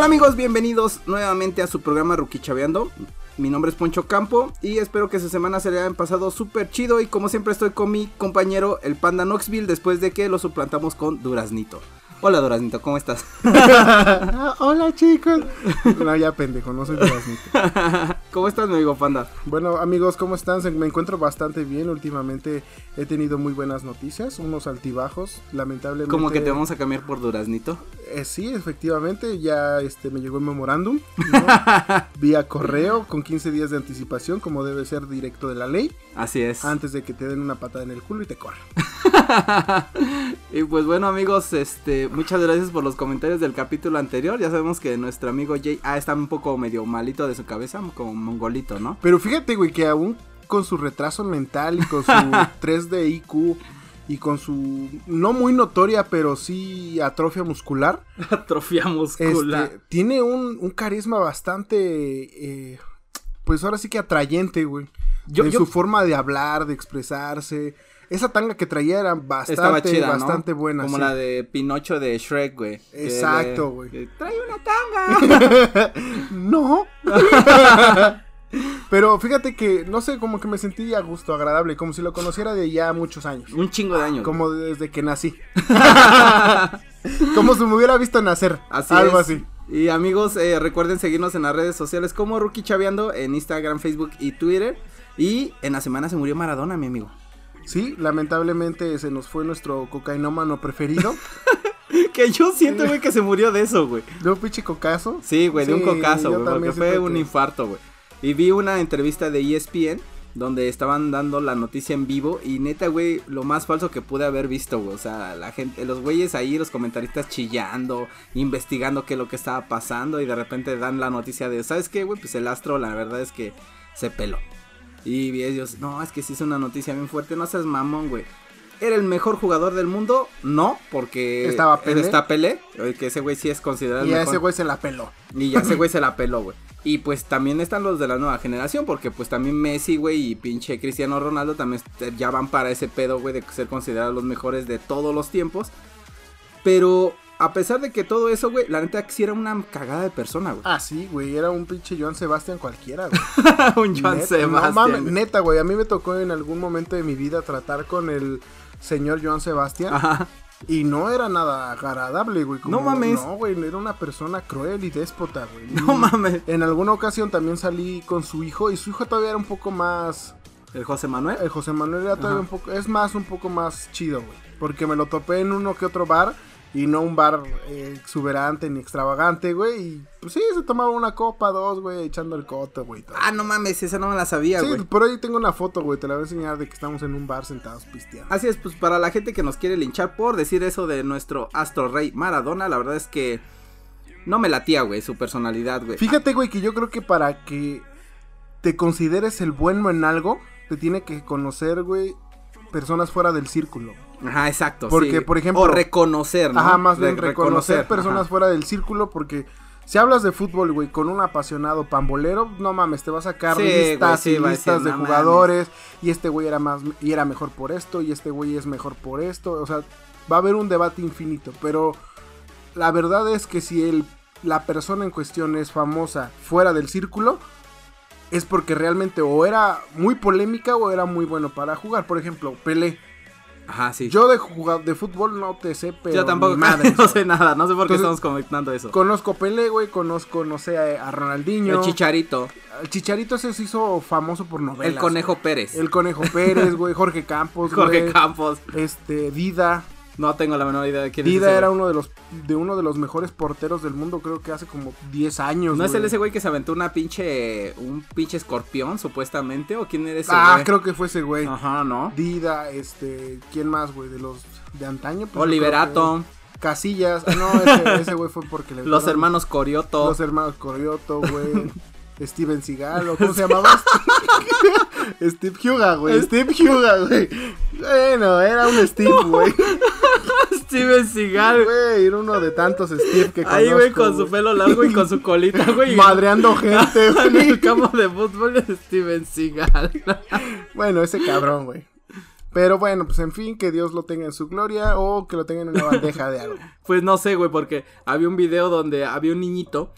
Hola amigos, bienvenidos nuevamente a su programa Rookie Chaveando. Mi nombre es Poncho Campo y espero que su semana se le hayan pasado súper chido y como siempre estoy con mi compañero el Panda Knoxville después de que lo suplantamos con Duraznito. Hola Duraznito, ¿cómo estás? Hola chicos. No, ya pendejo, no soy Duraznito. ¿Cómo estás mi amigo Panda? Bueno amigos, ¿cómo están? Me encuentro bastante bien. Últimamente he tenido muy buenas noticias, unos altibajos, lamentablemente. ¿Cómo que te vamos a cambiar por Duraznito? Eh, sí, efectivamente, ya este me llegó el memorándum ¿no? vía correo con 15 días de anticipación, como debe ser directo de la ley. Así es. Antes de que te den una patada en el culo y te corran. y pues bueno amigos, este, muchas gracias por los comentarios del capítulo anterior. Ya sabemos que nuestro amigo Jay ah, está un poco medio malito de su cabeza, como mongolito, ¿no? Pero fíjate, güey, que aún con su retraso mental y con su 3D IQ y con su no muy notoria, pero sí atrofia muscular. atrofia muscular. Este, tiene un, un, carisma bastante, eh, pues ahora sí que atrayente, güey. Yo, en yo... su forma de hablar, de expresarse. Esa tanga que traía era bastante, chida, bastante ¿no? buena. Como sí. la de Pinocho de Shrek, güey. Exacto, güey. Trae una tanga. no. Pero fíjate que, no sé, como que me sentí a gusto, agradable, como si lo conociera de ya muchos años. Un chingo de años. Como desde que nací. como si me hubiera visto nacer. Así algo es. así. Y amigos, eh, recuerden seguirnos en las redes sociales como Rookie Chaveando en Instagram, Facebook y Twitter. Y en la semana se murió Maradona, mi amigo. Sí, lamentablemente se nos fue nuestro cocainómano preferido. que yo siento, güey, que se murió de eso, güey. ¿De un pinche cocazo? Sí, güey, de un cocazo, güey, porque fue un que- infarto, güey. Y vi una entrevista de ESPN donde estaban dando la noticia en vivo y neta, güey, lo más falso que pude haber visto, güey. O sea, la gente, los güeyes ahí, los comentaristas chillando, investigando qué es lo que estaba pasando y de repente dan la noticia de, ¿sabes qué, güey? Pues el astro, la verdad es que se peló. Y ellos, no, es que sí es una noticia bien fuerte, no seas mamón, güey. ¿Era el mejor jugador del mundo? No, porque Estaba Pelé. está Pelé, eh, que ese güey sí es considerado Y a ese güey se la peló. Y ya ese güey se la peló, güey. Y pues también están los de la nueva generación, porque pues también Messi, güey, y pinche Cristiano Ronaldo también ya van para ese pedo, güey, de ser considerados los mejores de todos los tiempos. Pero a pesar de que todo eso, güey, la neta que sí era una cagada de persona, güey. Ah, sí, güey, era un pinche Joan Sebastián cualquiera, güey. Un Joan Neta, Sebastián. No mames, neta, güey, a mí me tocó en algún momento de mi vida tratar con el señor Joan Sebastián. Ajá. Y no era nada agradable, güey. como- No mames. No, güey, era una persona cruel y déspota, güey. No mames. En alguna ocasión también salí con su hijo y su hijo todavía era un poco más... El José Manuel. El José Manuel era todavía Ajá. un poco... Es más, un poco más chido, güey. Porque me lo topé en uno que otro bar y no un bar eh, exuberante ni extravagante, güey. Y pues sí, se tomaba una copa, dos, güey, echando el coto, güey. todo. Ah, no mames, esa no me la sabía, Sí, güey. por ahí tengo una foto, güey, te la voy a enseñar de que estamos en un bar sentados pisteando. Así es, pues para la gente que nos quiere linchar por decir eso de nuestro astro rey Maradona, la verdad es que no me latía, güey, su personalidad, güey. Fíjate, güey, que yo creo que para que te consideres el bueno en algo, te tiene que conocer, güey, personas fuera del círculo. Ajá, exacto. Porque, sí. por ejemplo- O reconocer, ¿no? Ajá, más bien Re- reconocer, personas ajá. fuera del círculo, porque si hablas de fútbol, güey, con un apasionado pambolero, no mames, te va a sacar Sí, listas güey, sí, y listas de "No jugadores, y este güey era más, y era mejor por esto, y este güey es mejor por esto, o sea, va a haber un debate infinito, pero la verdad es que si el, la persona en cuestión es famosa fuera del círculo, es porque realmente o era muy polémica o era muy bueno para jugar. Por ejemplo, Pelé. Ajá, sí. Yo de jugar de fútbol no te sé, pero Yo tampoco madre. no sé nada, no sé por qué Entonces, estamos comentando eso. Conozco Pelé, güey, conozco, no sé, a, Ronaldinho. El Chicharito, El Chicharito ese se hizo famoso por novelas. el Conejo Pérez, El Conejo Pérez, güey, Jorge Campos, Jorge güey, Campos. Este, Dida. No tengo la menor idea de quién es Dida ese era uno de los de uno de los mejores porteros del mundo, creo que hace como 10 años, ¿No es el ese güey que se aventó una pinche un pinche escorpión supuestamente o quién era ese Ah, güey? creo que fue ese güey. Ajá, ¿no? Dida, este, ¿quién más, güey? De los de antaño. Pues, Oliverato, Casillas. Ah, No, ese ese güey fue porque le los hermanos Corioto. Los hermanos Corioto, güey. Steven Seagal, ¿o ¿cómo se llamaba? Steve Huga, güey. Steve Huga, güey. Bueno, era un Steve, güey. Steven Seagal. Güey, era uno de tantos Steve que Ahí, güey, conozco, con su pelo largo y con su colita, güey. Madreando gente, en güey. el campo de fútbol de Steven Seagal. Bueno, ese cabrón, güey. Pero bueno, pues en fin, que Dios lo tenga en su gloria o que lo tenga en una bandeja de algo. Pues no sé, güey, porque había un video donde había un niñito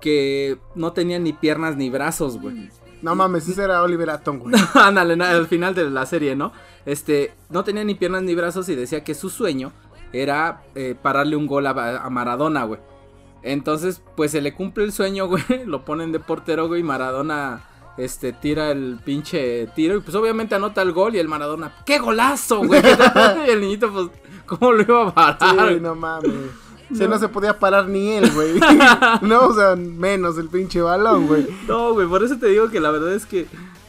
que no tenía ni piernas ni brazos, güey. No mames, ese era Oliver Atom, güey. Ándale, al final de la serie, ¿no? Este, no tenía ni piernas ni brazos y decía que su sueño era eh, pararle un gol a, a Maradona, güey. Entonces, pues se le cumple el sueño, güey. Lo ponen de portero, güey. y Maradona, este, tira el pinche tiro. Y pues obviamente anota el gol. Y el Maradona, ¡qué golazo, güey! y el niñito, pues, ¿cómo lo iba a parar? Sí, no mames. Se no. se podía parar ni él, güey. no, o sea, menos el pinche balón, güey. No, güey, por eso te digo que la verdad es que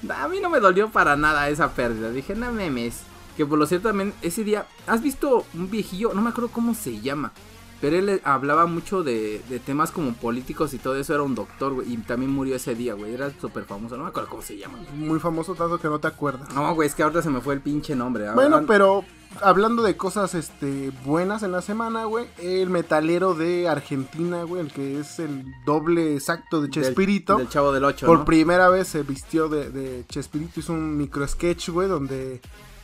a mí no me dolió para nada esa pérdida. Dije, no memes. Que por lo cierto también ese día, ¿has visto un viejillo? No me acuerdo cómo se llama. Pero él eh, hablaba mucho de, de temas como políticos y todo eso. Era un doctor, güey. Y también murió ese día, güey. Era súper famoso. No me acuerdo cómo se llama. güey. Muy famoso tanto que no te acuerdas. No, güey, es que ahorita se me fue el pinche nombre. Bueno, pero hablando de cosas este buenas en la semana, güey, el metalero de Argentina, güey, el que es el doble exacto de del- Chespirito, Del, chavo del 8. por primera vez se vistió de, de Chespirito, hizo un micro sketch, güey, donde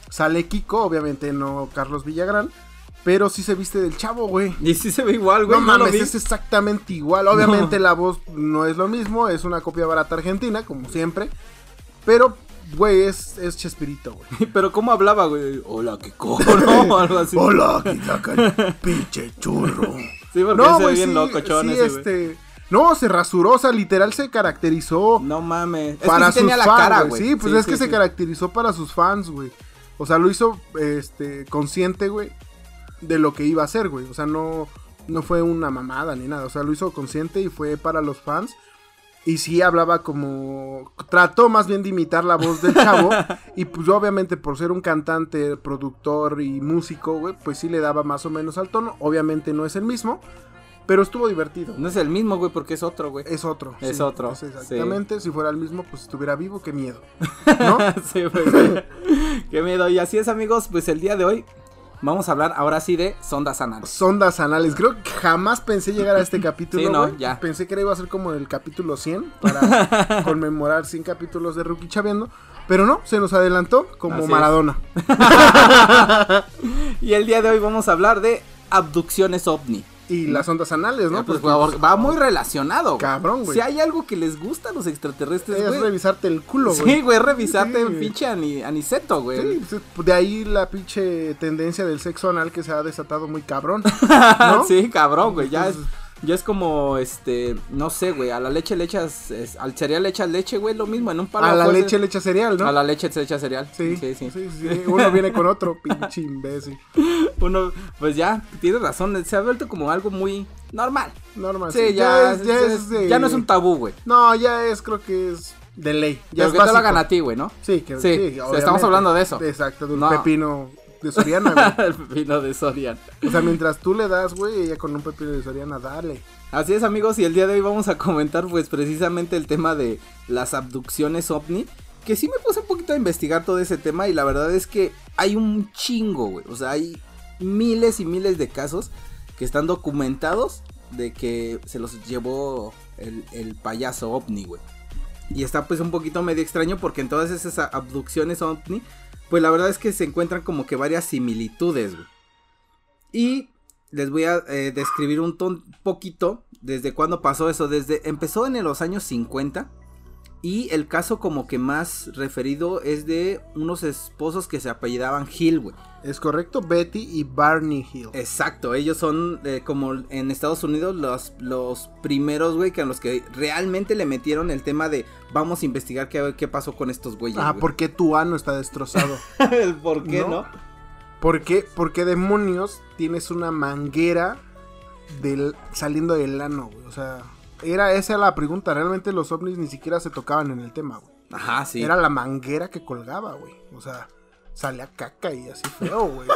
sale Kiko, obviamente no Carlos Villagrán, pero sí se viste del chavo, güey. Y sí se ve igual, güey. No mames, es exactamente igual. Obviamente la voz no es lo mismo, es una copia barata argentina, como siempre. Pero, güey, es, es Chespirito, güey. Pero ¿cómo hablaba, güey? Hola, qué cojo, ¿no? Algo así. Hola, el pinche churro. Sí, porque No, se ve güey, bien sí, locochón sí, ese, este... No, se rasuró, o sea, literal se caracterizó No mames. Es para que sí sus tenía la fans, cara, güey. Sí, pues es que se caracterizó para sus fans, güey. O sea, lo hizo este consciente, güey, de lo que iba a hacer, güey. O sea, no no fue una mamada ni nada, o sea, lo hizo consciente y fue para los fans. Y sí hablaba como trató más bien de imitar la voz del chavo y pues obviamente por ser un cantante, productor y músico, güey, pues sí le daba más o menos al tono. Obviamente no es el mismo, pero estuvo divertido. No es el mismo, güey, porque es otro, güey. Es otro. Es sí, otro, es exactamente. Si fuera el mismo, pues estuviera vivo, qué miedo. ¿No? sí, güey. Qué miedo. Y así es, amigos, pues el día de hoy vamos a hablar ahora sí de sondas anales. Sondas anales. Creo que jamás pensé llegar a este capítulo. Sí, no, ya. Pensé que iba a ser como el capítulo 100 para conmemorar 100 capítulos de Rookie Chaviendo. Pero no, se nos adelantó como Así. Maradona. Y el día de hoy vamos a hablar de abducciones ovni. Y las ondas anales, ¿no? Eh, pues, Porque, va, va muy relacionado, güey. Cabrón, güey. Si hay algo que les gusta a los extraterrestres, es güey. revisarte el culo, güey. Sí, güey, revisarte Sí, güey. pinche ani- aniceto, güey. Sí, pues, de ahí la pinche tendencia del sexo anal que se ha desatado muy cabrón. ¿no? sí, cabrón, güey. Ya es, ya es como, este, no sé, güey. A la leche le echas, es- al cereal le echas leche, güey. Lo mismo, en un palo. A la leche le echa cereal, ¿no? A la leche se echa cereal. Sí, sí, sí. sí, sí. Uno viene con otro, pinche imbécil. Uno, pues ya, tienes razón. Se ha vuelto como algo muy normal. Normal. Sí, ya, es, ya, es de- ya no es un tabú, güey. No, ya es, creo que es de ley. Ya Pero es que te lo hagan a ti, güey, ¿no? Sí, que Sí, sí, estamos hablando de eso. Exacto, de un No. pepino de Soriana, güey. El pepino de Sorian. O sea, mientras tú le das, güey, ella con un pepino de Soriana, dale. Así es, amigos, y el día de hoy vamos a comentar, pues, precisamente el tema de las abducciones ovni. Que sí me puse un poquito a investigar todo ese tema y la verdad es que hay un chingo, güey. O sea, hay miles y miles de casos que están documentados de que se los llevó el, el payaso ovni, güey. Y está pues un poquito medio extraño porque en todas esas abducciones ovni, pues la verdad es que se encuentran como que varias similitudes. Y les voy a eh, describir un ton- poquito desde cuándo pasó eso. Desde empezó en los años 50 y el caso como que más referido es de unos esposos que se apellidaban Hill, güey. Es correcto, Betty y Barney Hill. Exacto, ellos son eh, como en Estados Unidos los, los primeros, güey, que a los que realmente le metieron el tema de vamos a investigar qué, qué pasó con estos güeyes. Ah, güey. ¿por qué tu ano está destrozado? el por qué, ¿No? ¿no? ¿Por qué, por qué demonios tienes una manguera del, saliendo del ano, güey? O sea, era esa la pregunta. Realmente los ovnis ni siquiera se tocaban en el tema, güey. Ajá, sí. Era la manguera que colgaba, güey. O sea, salía caca y así feo, güey.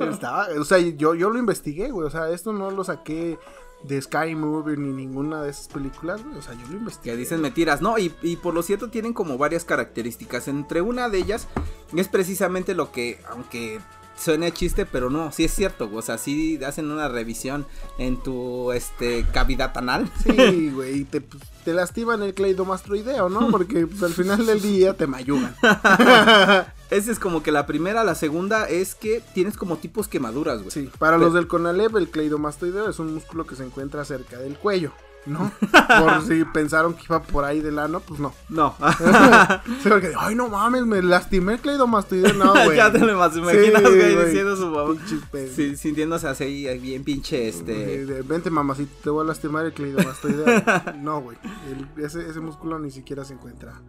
Estaba, o sea, yo, yo lo investigué, güey. O sea, esto no lo saqué de Sky Movie ni ninguna de esas películas, güey. O sea, yo lo investigué. Que dicen mentiras, ¿no? Y, y por lo cierto tienen como varias características. Entre una de ellas es precisamente lo que, aunque suene a chiste, pero no, sí es cierto. O sea, sí hacen una revisión en tu este cavidad anal. Sí, güey, y te, pues, te lastiman el cleidomastroideo, ¿no? Porque pues, al final del día te mayugan. Esa es como que la primera, la segunda es que tienes como tipos quemaduras, güey. Sí, para los del Conalep, el cleidomastoideo es un músculo que se encuentra cerca del cuello. ¿No? Por si pensaron que iba por ahí del ano, pues no. No. sí, porque, ay, no mames, me lastimé el cleidomastoideo. No, güey. ya te lo más imaginas, Sí, güey, diciendo su mamá. Sí, sintiéndose así, bien pinche, este... Vente, mamacita, te voy a lastimar el cleidomastoideo. no, güey. Ese, ese músculo ni siquiera se encuentra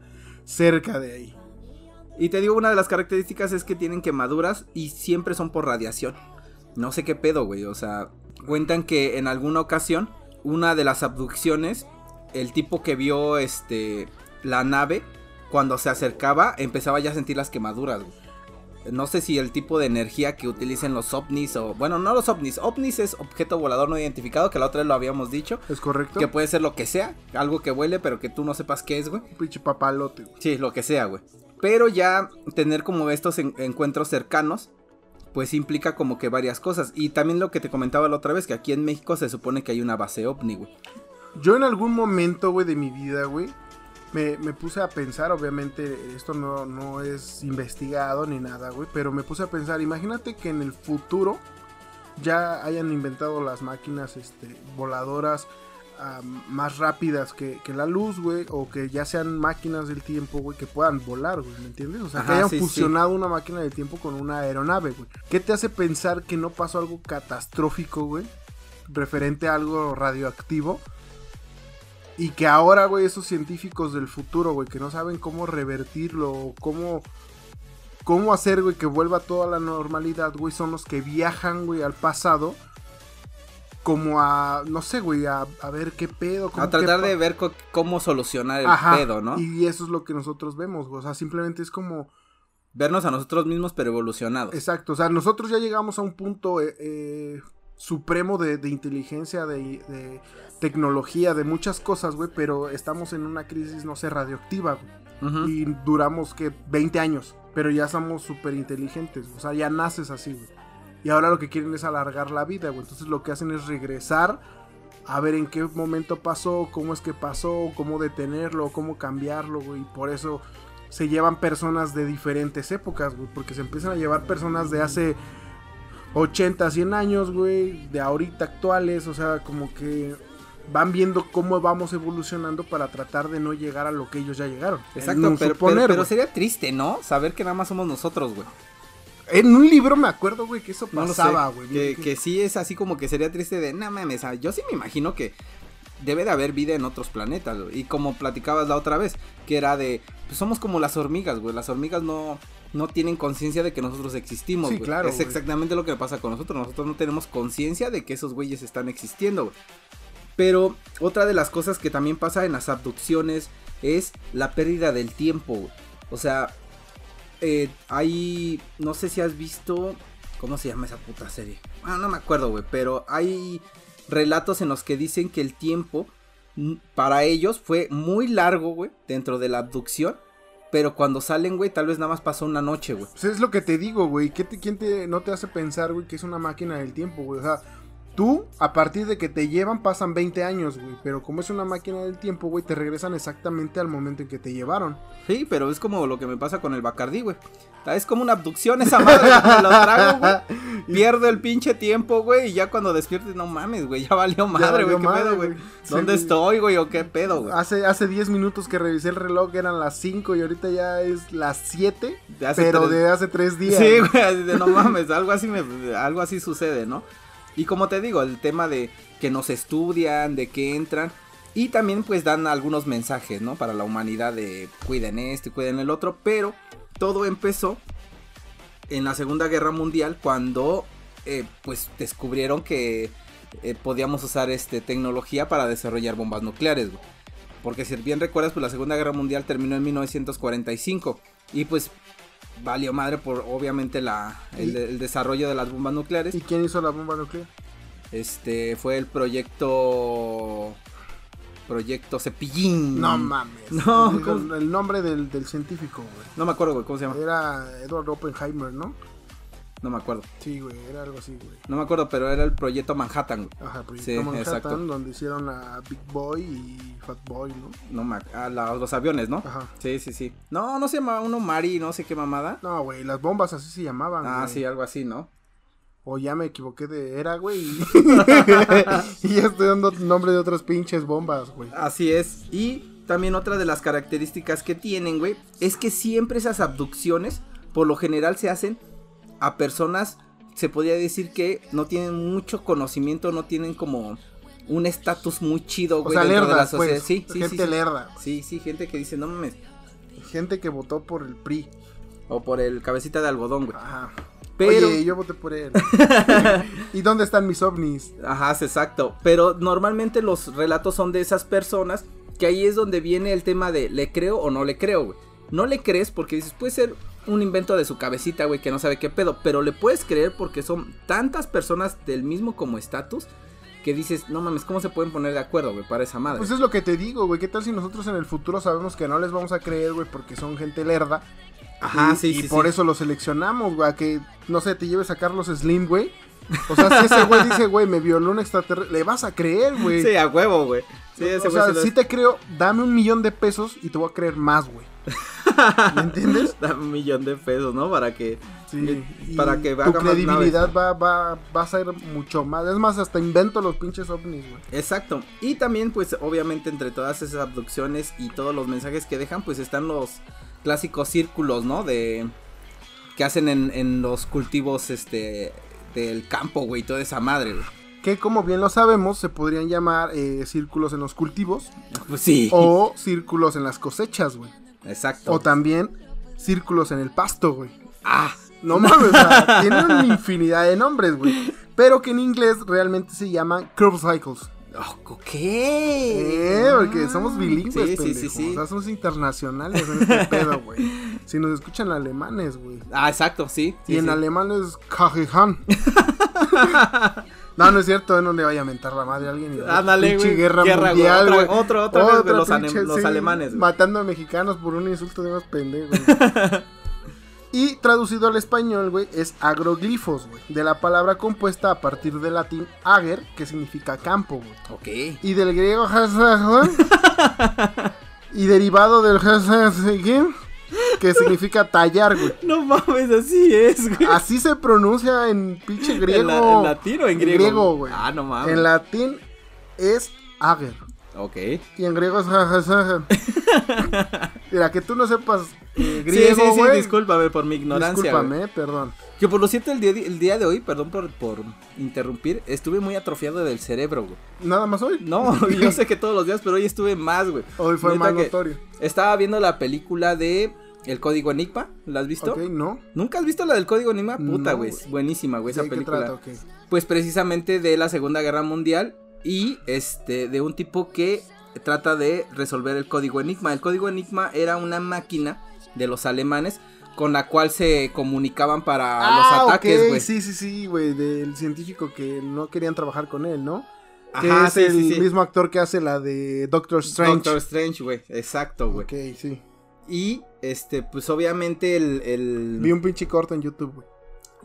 cerca de ahí. Y te digo, una de las características es que tienen quemaduras y siempre son por radiación. No sé qué pedo, güey. O sea, cuentan que en alguna ocasión, una de las abducciones, el tipo que vio este la nave, cuando se acercaba, empezaba ya a sentir las quemaduras, güey. No sé si el tipo de energía que utilicen los ovnis o... Bueno, no los ovnis. Ovnis es objeto volador no identificado, que la otra vez lo habíamos dicho. ¿Es correcto? Que puede ser lo que sea, algo que huele, pero que tú no sepas qué es, güey. Pinche papalote, güey. Sí, lo que sea, güey. Pero ya tener como estos en- encuentros cercanos, pues implica como que varias cosas. Y también lo que te comentaba la otra vez, que aquí en México se supone que hay una base ovni, güey. Yo en algún momento, güey, de mi vida, güey, me, me puse a pensar, obviamente esto no, no es investigado ni nada, güey, pero me puse a pensar, imagínate que en el futuro ya hayan inventado las máquinas este, voladoras más rápidas que, que la luz, güey, o que ya sean máquinas del tiempo, güey, que puedan volar, güey, ¿me entiendes? O sea, que hayan sí, sí. fusionado una máquina del tiempo con una aeronave, güey. ¿Qué te hace pensar que no pasó algo catastrófico, güey? Referente a algo radioactivo. Y que ahora, güey, esos científicos del futuro, güey, que no saben cómo revertirlo o cómo, cómo hacer, güey, que vuelva toda la normalidad, güey, son los que viajan, güey, al pasado. Como a, no sé, güey, a, a ver qué pedo. cómo A tratar de ver cómo solucionar el Ajá, pedo, ¿no? Y eso es lo que nosotros vemos, güey. O sea, simplemente es como... Vernos a nosotros mismos, pero evolucionados. Exacto, o sea, nosotros ya llegamos a un punto eh, eh, supremo de, de inteligencia, de, de tecnología, de muchas cosas, güey, pero estamos en una crisis, no sé, radioactiva, güey. Y duramos, que 20 años, pero ya somos súper inteligentes, o sea, ya naces así, güey. Y ahora lo que quieren es alargar la vida, güey. Entonces lo que hacen es regresar a ver en qué momento pasó, cómo es que pasó, cómo detenerlo, cómo cambiarlo, güey. Y por eso se llevan personas de diferentes épocas, güey. Porque se empiezan a llevar personas de hace 80, 100 años, güey. De ahorita actuales, o sea, como que van viendo cómo vamos evolucionando para tratar de no llegar a lo que ellos ya llegaron. Exacto, pero, suponer, pero- sería triste, ¿no? Saber que nada más somos nosotros, güey. En un libro me acuerdo, güey, que eso pasaba, güey. Que, que sí es así como que sería triste de, no mames, yo sí me imagino que debe de haber vida en otros planetas, güey. Y como platicabas la otra vez, que era de, pues somos como las hormigas, güey. Las hormigas no, no tienen conciencia de que nosotros existimos, Sí, güey. claro, Es güey. exactamente lo que pasa con nosotros. Nosotros no tenemos conciencia de que esos güeyes están existiendo, güey. Pero otra de las cosas que también pasa en las abducciones es la pérdida del tiempo, güey. O sea, eh, hay, no sé si has visto, ¿cómo se llama esa puta serie? Ah, no me acuerdo, güey, pero hay relatos en los que dicen que el tiempo mm, para ellos fue muy largo, güey, dentro de la abducción. Pero cuando salen, güey, tal vez nada más pasó una noche, güey. Pues es lo que te digo, güey. ¿Qué te, ¿Quién te, no te hace pensar, güey, que es una máquina del tiempo, güey? O sea, tú, a partir de que te llevan, pasan 20 años, güey. Pero como es una máquina del tiempo, güey, te regresan exactamente al momento en que te llevaron. Sí, pero es como lo que me pasa con el Bacardí, güey. Es como una abducción esa madre, me lo trago, güey. Pierdo el pinche tiempo, güey, y ya cuando despiertes, no mames, güey, ya valió madre, güey, qué madre, pedo, güey. Sí, ¿Dónde güey. estoy, güey, o qué pedo, güey? Hace, hace 10 minutos que revisé el reloj eran las 5 y ahorita ya es las 7. De hace Pero tres- de hace 3 días. Sí, güey, no mames, algo así me, algo así sucede, ¿no? Y como te digo, el tema de que nos estudian, de que entran y también pues dan algunos mensajes, ¿no? Para la humanidad de cuiden esto y cuiden el otro, pero todo empezó en la Segunda Guerra Mundial cuando eh, pues descubrieron que eh, podíamos usar este tecnología para desarrollar bombas nucleares, güey. Porque si bien recuerdas, pues la Segunda Guerra Mundial terminó en 1945 y pues valió madre por obviamente la el, desarrollo de las bombas nucleares. ¿Y quién hizo la bomba nuclear? Este fue el proyecto proyecto Cepillín. No mames. No, el nombre del, del científico, güey. No me acuerdo, güey, cómo se llama. Era Edward Oppenheimer, ¿no? No me acuerdo. Sí, güey, era algo así, güey. No me acuerdo, pero era el proyecto Manhattan, güey. Ajá, Proyecto Sí, Manhattan, exacto. donde hicieron a Big Boy y Fat Boy, ¿no? No me ah, la- los aviones, ¿no? Ajá. Sí, sí, sí. No, no se llamaba uno Mari, no sé qué mamada. No, güey, las bombas así se llamaban. Ah, güey. sí, algo así, ¿no? O ya me equivoqué de era, güey. Y, y ya estoy dando nombre de otras pinches bombas, güey. Así es. Y también otra de las características que tienen, güey, es que siempre esas abducciones, por lo general, se hacen a personas, se podría decir que no tienen mucho conocimiento, no tienen como un estatus muy chido, O güey, sea, dentro de la sociedad. pues. Sí, sí, gente sí. lerda. Sí, sí, gente que dice, no mames. Gente que votó por el PRI. O por el cabecita de algodón, güey. Ajá. Pero. Oye, yo voté por él. ¿Y dónde están mis ovnis? Ajá, es exacto. Pero normalmente los relatos son de esas personas que ahí es donde viene el tema de le creo o no le creo, güey. No le crees porque dices, puede ser un invento de su cabecita, güey, que no sabe qué pedo. Pero le puedes creer porque son tantas personas del mismo como estatus que dices, no mames, ¿cómo se pueden poner de acuerdo, güey, para esa madre? Pues es lo que te digo, güey. ¿Qué tal si nosotros en el futuro sabemos que no les vamos a creer, güey, porque son gente lerda? Ajá, y, sí, y sí, por sí. eso lo seleccionamos, güey. a Que, no sé, te lleves a Carlos Slim, güey. O sea, si ese güey dice, güey, me violó un extraterrestre, le vas a creer, güey. Sí, a huevo, güey. Sí, o sea, se lo- si te creo, dame un millón de pesos y te voy a creer más, güey. ¿Me entiendes? da un millón de pesos, ¿no? Para que... Sí. Y para que tu credibilidad va, va, va a ser mucho más. Es más, hasta invento los pinches ovnis, güey. Exacto. Y también, pues, obviamente, entre todas esas abducciones y todos los mensajes que dejan, pues están los clásicos círculos, ¿no? De. que hacen en, en los cultivos, este. del campo, güey, toda esa madre, güey. Que como bien lo sabemos, se podrían llamar eh, círculos en los cultivos Pues sí. o círculos en las cosechas, güey. Exacto. O también círculos en el pasto, güey. Ah, No mames, o sea, tienen una infinidad de nombres, güey. Pero que en inglés realmente se llaman curve cycles. oh, Eh, ¿qué? porque somos bilingües, Sí, sí, pendejo. sí, sí. O sea, somos internacionales en este pedo, güey. Si nos escuchan alemanes, güey. Ah, exacto, sí. y en alemán es Kajehan. no, no es cierto, no le vaya a mentar la madre a alguien. y Ándale, güey. guerra, Guerra, mundial, Otra- güey. otro- otra vez, güey, los ane- pinche, los alemanes, güey. Matando a mexicanos por un insulto de más pendejos. Y traducido al español, güey, es agroglifos, güey. De la palabra compuesta a partir del latín ager, que significa campo, güey. Ok. Y del griego y derivado del que significa tallar, güey. No mames, así es, güey. Así se pronuncia en pinche griego. ¿En, la- en latín o en griego? güey. Ah, no mames. En latín es ager. Ok. Y en griego es Mira, que tú no sepas eh, Sí, griego, sí, sí, güey. discúlpame por mi ignorancia. güey. Discúlpame, perdón. Que por lo cierto, el día, el día de hoy, perdón por, por interrumpir, estuve muy atrofiado del cerebro, güey. Nada más hoy. No, yo sé que todos los días, pero hoy estuve más, güey. Hoy fue más notorio. Estaba viendo la película de El Código Enigma, ¿la has visto? Ok, no. ¿Nunca has visto la del Código Enigma? Puta, No, güey, buenísima, güey, esa ¿De qué película. trata? Pues precisamente de la Segunda Guerra Mundial y este de un tipo que trata de resolver el código Enigma. El código Enigma era una máquina de los alemanes con la cual se comunicaban para Ah, los ataques, güey. Sí, sí, sí, güey, del científico que no querían trabajar con él, ¿no? Que Ajá, es sí, el sí, sí. mismo actor que hace la de Doctor Strange. Doctor Strange, güey. Exacto, güey. Ok, sí. Y este, pues obviamente el, el- Vi un pinche corto en YouTube, güey.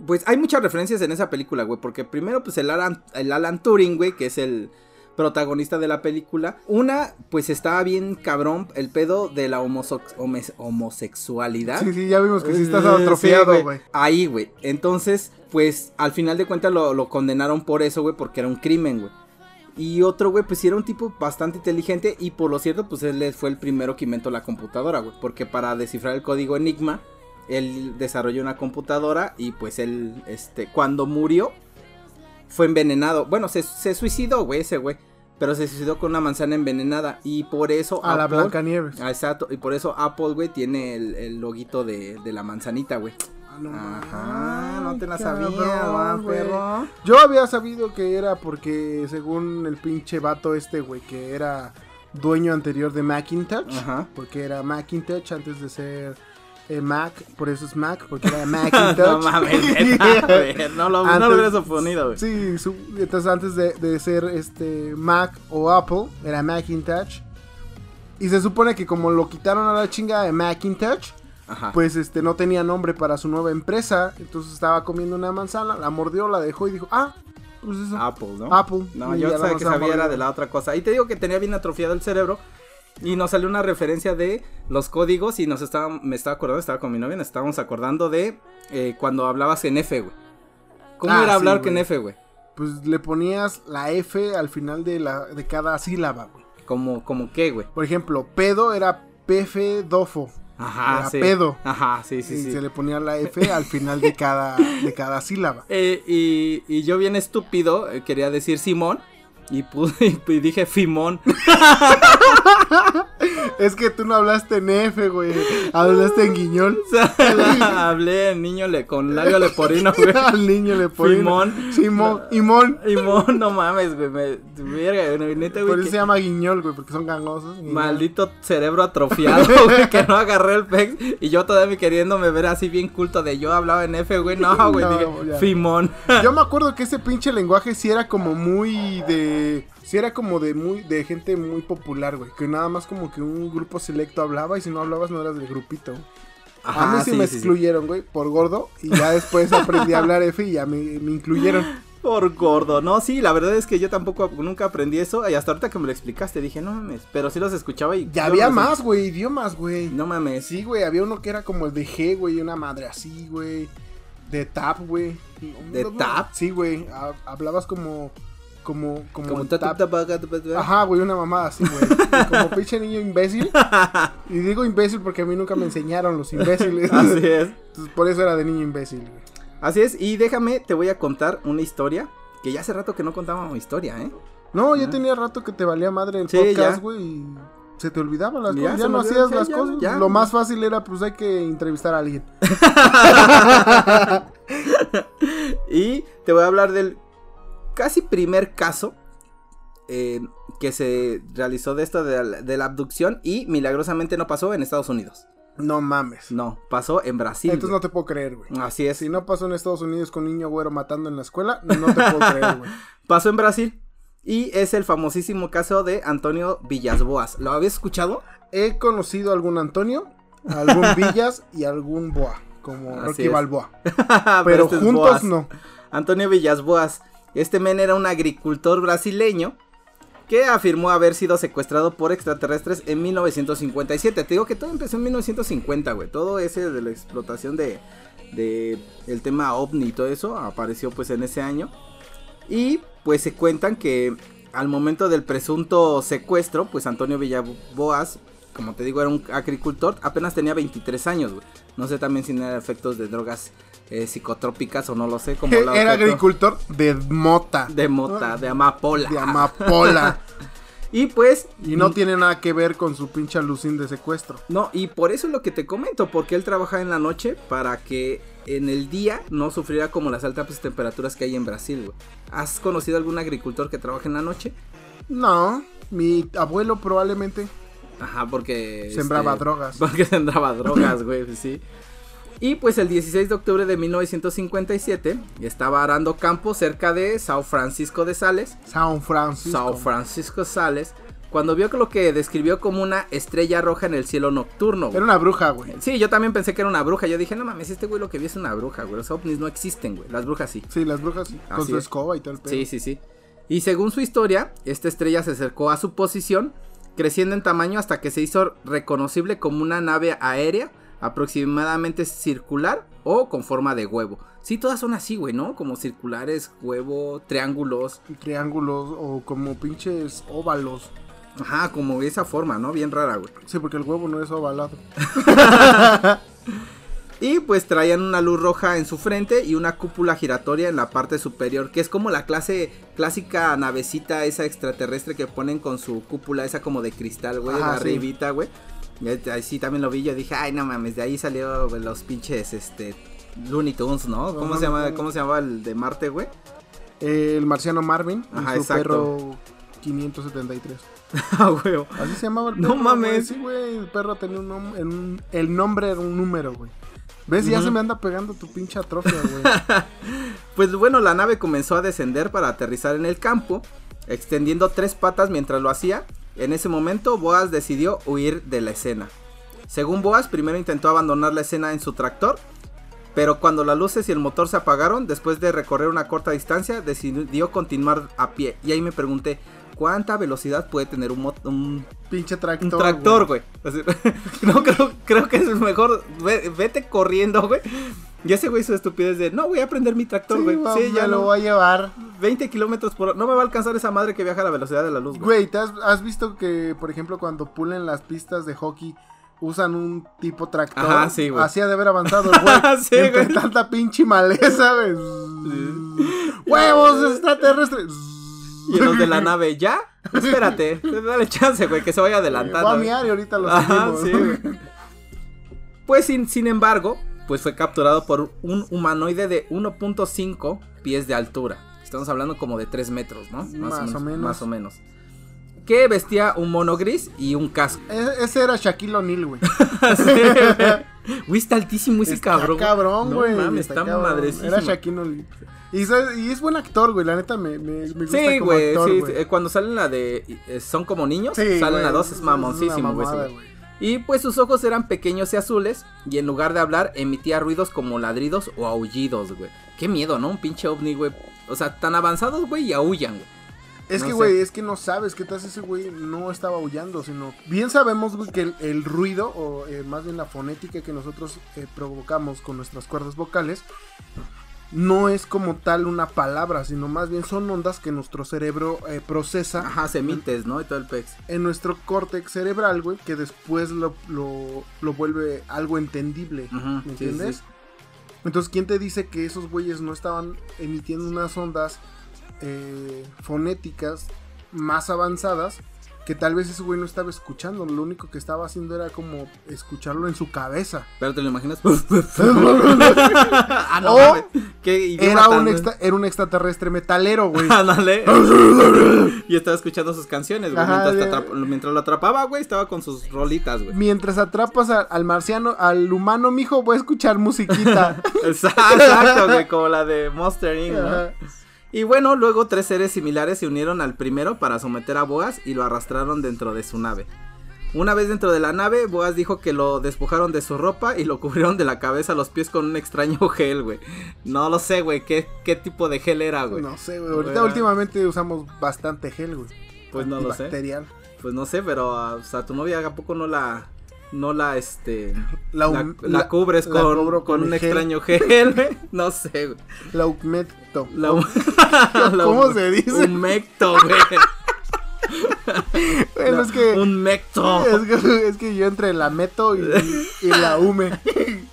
Pues hay muchas referencias en esa película, güey. Porque primero, pues el Alan, el Alan Turing, güey, que es el protagonista de la película. Una, pues estaba bien cabrón el pedo de la homosexualidad. Sí, sí, ya vimos que sí estás Eh, atrofiado, sí, güey. Ahí, güey. Entonces, pues al final de cuentas lo, lo condenaron por eso, güey, porque era un crimen, güey. Y otro, güey, pues era un tipo bastante inteligente y por lo cierto, pues él fue el primero que inventó la computadora, güey. Porque para descifrar el código Enigma, él desarrolló una computadora y pues él, este, cuando murió, fue envenenado. Bueno, se, se suicidó, güey, ese güey. Pero se suicidó con una manzana envenenada y por eso... A la Blanca Nieves. Ah, exacto, y por eso Apple, güey, tiene el, el loguito de, de la manzanita, güey. Ajá, no te la sabías, va, perro. Yo había sabido que era porque, según el pinche vato este, güey, que era dueño anterior de Macintosh. Ajá. Porque era Macintosh antes de ser eh, Mac. Por eso es Mac, porque era Macintosh. no mames, no lo, no Antes- lo hubieras oponido, güey. Sí, su- entonces antes de, de ser este Mac o Apple, era Macintosh. Y se supone que como lo quitaron a la chinga de Macintosh, Ajá. pues este no tenía nombre para su nueva empresa, entonces estaba comiendo una manzana, la mordió, la dejó y dijo, ah, pues eso. Apple, ¿no? Apple. No, Y yo sabía que sabía era de la otra cosa. Y te digo que tenía bien atrofiado el cerebro. Y nos salió una referencia de los códigos y nos estaba, me estaba acordando, estaba con mi novia, nos estábamos acordando de eh, cuando hablabas en F, güey. ¿Cómo Ah, era sí, hablar güey. en F, güey? Pues le ponías la F al final de, la, de cada sílaba, güey. Como, como qué, güey. Por ejemplo, pedo era pefe dofo. Ajá, Era sí. pedo. Ajá, sí, sí, y sí. se le ponía la F al final de cada, de cada sílaba. Eh, y, y yo bien estúpido eh, quería decir Simón y, puse, y dije Fimón. Es que tú no hablaste en F, güey. Hablaste en sea, hablé en niño le, con labio leporino, güey. Al niño le ponía. Simón. Imón. Simón, no mames, güey. Me, verga, neta, güey. Por eso que- se llama guiñol, güey, porque son gangosos. Guiñol. Maldito cerebro atrofiado, güey, que no agarré el pex. Y yo todavía queriéndome ver así bien culto de yo hablaba en F, güey. No, güey, No, dije. Fimón. Yo me acuerdo que ese pinche lenguaje sí era como muy de. Sí era como de muy de gente muy popular, güey. Que nada más como que un grupo selecto hablaba y si no hablabas no eras del grupito. a mí sí, me excluyeron, güey, por gordo. Y ya después aprendí a hablar F y ya me, me incluyeron. Por gordo, no, sí, la verdad es que yo tampoco nunca aprendí eso. Y hasta ahorita que me lo explicaste dije, no mames. Pero sí los escuchaba y. Ya había más, güey, idiomas, güey. No mames. Sí, güey, había uno que era como el de G, güey, una madre así, güey. De tap, güey. ¿De tap? Sí, güey. ha- Hablabas como. Como. Como, Como el ta- ta- tap. ta- pa- ta- ta- ta- Ajá, güey, una mamada así, güey. Como pinche niño imbécil. Y digo imbécil porque a mí nunca me enseñaron los imbéciles. Así es. Entonces, por eso era de niño imbécil, güey. Así es. Y déjame, te voy a contar una historia. Que ya hace rato que no contábamos historia, ¿eh? No, ya Ah. tenía rato que te valía madre el Sí, podcast, güey. y Se te olvidaban las Ya cosas, ya no hacías las ya, cosas. ya. Lo más fácil era, pues hay que entrevistar a alguien. Y te voy a hablar del casi primer caso eh, que se realizó de esto de la, de la abducción y milagrosamente no pasó en Estados Unidos. No mames. No, pasó en Brasil. Entonces no te puedo creer, güey. Así es. Si no pasó en Estados Unidos con un niño güero matando en la escuela, no te puedo creer, güey. Pasó en Brasil y es el famosísimo caso de Antonio Villasboas. ¿Lo habías escuchado? He conocido a algún Antonio, a algún Villas y a algún Boa, como Así Rocky es. Balboa. Pero, Pero este es juntos Boas. no. Antonio Villasboas. Este men era un agricultor brasileño que afirmó haber sido secuestrado por extraterrestres en 1957. Te digo que todo empezó en 1950, güey. Todo ese de la explotación de, de el tema ovni y todo eso apareció pues en ese año. Y pues se cuentan que al momento del presunto secuestro, pues Antonio Villasboas, como te digo, era un agricultor, apenas tenía 23 años, güey. No sé también si era efectos de drogas eh, psicotrópicas o no lo sé. Como la Era agricultor de mota. de mota, de amapola. De amapola. Y pues. Y no mm, tiene nada que ver con su pinche alucín de secuestro. No, y por eso es lo que te comento, porque él trabaja en la noche para que en el día no sufriera como las altas temperaturas que hay en Brasil, güey. ¿Has conocido algún agricultor que trabaja en la noche? No, mi abuelo probablemente Ajá, porque. sembraba este, drogas. Porque sembraba drogas, güey, pues sí. Y pues el 16 de octubre de 1957 estaba arando campo cerca de Sao Francisco de Sales. San Francisco. Sao Francisco Sales. Cuando vio que lo que describió como una estrella roja en el cielo nocturno. güey. Era una bruja, güey. Sí, yo también pensé que era una bruja. Yo dije, no mames, este güey lo que vio es una bruja, güey. Los ovnis no existen, güey. Las brujas sí. Sí, las brujas sí, con Así su es. escoba y tal. Sí, sí, sí. Y según su historia, esta estrella se acercó a su posición, creciendo en tamaño hasta que se hizo reconocible como una nave aérea aproximadamente circular o con forma de huevo. Sí, todas son así, güey, ¿no? Como circulares, huevo, triángulos. Triángulos o como pinches óvalos. Ajá, como esa forma, ¿no? Bien rara, güey. Sí, porque el huevo no es ovalado. Y pues traían una luz roja en su frente y una cúpula giratoria en la parte superior, que es como la clase clásica navecita esa extraterrestre que ponen con su cúpula esa como de cristal, güey, Ajá, sí. güey. Ahí- sí también lo vi, yo dije, ay no mames, de ahí salió güey, los pinches, este, Looney Tunes, ¿no? ¿Cómo se llama, cómo se llamaba el de Marte, güey? El marciano Marvin y Ajá, su exacto. perro 573. Ah, güey. Así se llamaba el No perro. mames. güey. Sí, güey, el perro tenía un nombre. El nombre era un número, güey. ¿Ves? Ya Ujú. se me anda pegando tu pinche atrofia, güey. Pues bueno, la nave comenzó a descender para aterrizar en el campo, extendiendo tres patas mientras lo hacía. En ese momento, Boas decidió huir de la escena. Según Boas, primero intentó abandonar la escena en su tractor, pero cuando las luces y el motor se apagaron, después de recorrer una corta distancia, decidió continuar a pie. Y ahí me pregunté, ¿cuánta velocidad puede tener un, un, Pinche un tractor. tractor, güey? No, creo, creo que es mejor, ve- vete corriendo, güey. Y ese güey su estupidez de, no, voy a prender mi tractor, Sí, güey. va- Sí, ya lo no. voy a llevar. 20 kilómetros por hora. No me va a alcanzar esa madre que viaja a la velocidad de la luz, güey. Güey, ¿te has, has visto que, por ejemplo, cuando pulen las pistas de hockey usan un tipo tractor? Ajá, sí, güey. Así ha de haber avanzado el güey. Sí, entre güey. tanta pinche maleza, güey. ¡Huevos extraterrestres! Y los de la nave, ¿ya? Espérate, dale chance, güey, que se vaya adelantando. Voy a miar y ahorita lo Ajá, sí, güey. Pues sin, sin embargo, pues fue capturado por un humanoide de 1.5 pies de altura. Estamos hablando como de 3 metros, ¿no? Más o menos. Más o menos. Que vestía un mono gris y un casco. E- ese era Shaquille O'Neal, güey. Güey. Está altísimo ese Está cabrón. cabrón, No güey. mames, está cabrón. madrecísimo. Era Shaquille O'Neal. Y, es buen actor, güey. La neta me, me, me gusta Sí, como actor, sí, güey. eh, cuando salen la de eh, Son como niños, Sí, salen güey, la dos, es- mamoncísimo, güey. Y pues sus ojos eran pequeños y azules, y en lugar de hablar emitía ruidos como ladridos o aullidos, güey. Qué miedo, ¿no? Un pinche ovni, güey. O sea, tan avanzados, güey, y aullan, güey. Es No que, güey, es que no sabes qué tal ese güey no estaba aullando, sino... Bien sabemos, güey, que el, el ruido, o eh, más bien la fonética que nosotros eh, provocamos con nuestras cuerdas vocales, no es como tal una palabra, sino más bien son ondas que nuestro cerebro eh, procesa Ajá, semites, ¿no? Y todo el pex. en nuestro córtex cerebral, güey, que después lo, lo, lo vuelve algo entendible, ¿me sí, entiendes? sí. Entonces, ¿quién te dice que esos güeyes no estaban emitiendo unas ondas eh, fonéticas más avanzadas? Que tal vez ese güey no estaba escuchando, lo único que estaba haciendo era como escucharlo en su cabeza. Pero te lo imaginas. ah, no, O. Qué Era un, tan- extra- era un extraterrestre metalero, güey. Ándale. y estaba escuchando sus canciones, güey. Ajá, Mientras, de- lo atrapaba, güey, estaba con sus rolitas, güey. Mientras atrapas a- al marciano, al humano, mijo, voy a escuchar musiquita. Exacto, güey, como la de Monster Inc., ¿no? Y bueno, luego tres seres similares se unieron al primero para someter a Boas y lo arrastraron dentro de su nave. Una vez dentro de la nave, Boas dijo que lo despojaron de su ropa y lo cubrieron de la cabeza a los pies con un extraño gel, güey. No lo sé, güey, ¿qué, qué tipo de gel era, güey. No sé, güey. Ahorita últimamente usamos bastante gel, güey. Pues no lo sé. Pues no sé, pero, ah, o sea, tu novia a poco no la, no la, este, La, la, cubres con, cubro con con un gel. extraño gel. No sé, güey. La humecto. ¿Cómo se dice? Un mecto, güey. Bueno, es que, Un mecto. es que. es que yo entre la meto y, y la hume.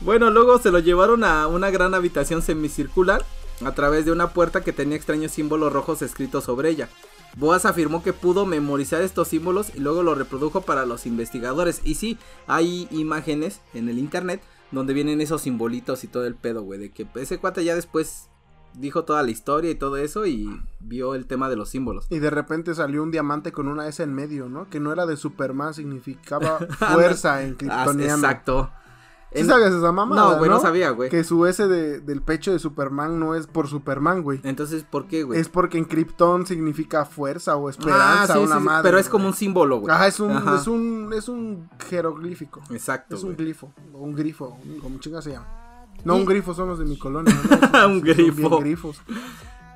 Bueno, luego se lo llevaron a una gran habitación semicircular a través de una puerta que tenía extraños símbolos rojos escritos sobre ella. Boas afirmó que pudo memorizar estos símbolos y luego lo reprodujo para los investigadores. Y sí, hay imágenes en el internet donde vienen esos simbolitos y todo el pedo, güey. De que ese cuate ya después dijo toda la historia y todo eso y vio el tema de los símbolos. Y de repente salió un diamante con una S en medio, ¿no? Que no era de Superman, significaba fuerza en Ah, kryptoniano. exacto. ¿Sí En- sabías esa mamada? No, güey, no sabía, güey. Que su S de- del pecho de Superman no es por Superman, güey. Entonces, ¿por qué, güey? Es porque en Krypton significa fuerza o esperanza, Ah, sí, una sí, sí, madre. Pero es como güey. un símbolo, güey. Ajá, es un, Ajá. es un, es un jeroglífico. Exacto. Es un güey. glifo, o un grifo, como chinga se llama. No, un grifo son los de mi colonia. ¿no? Un grifo. bien grifos.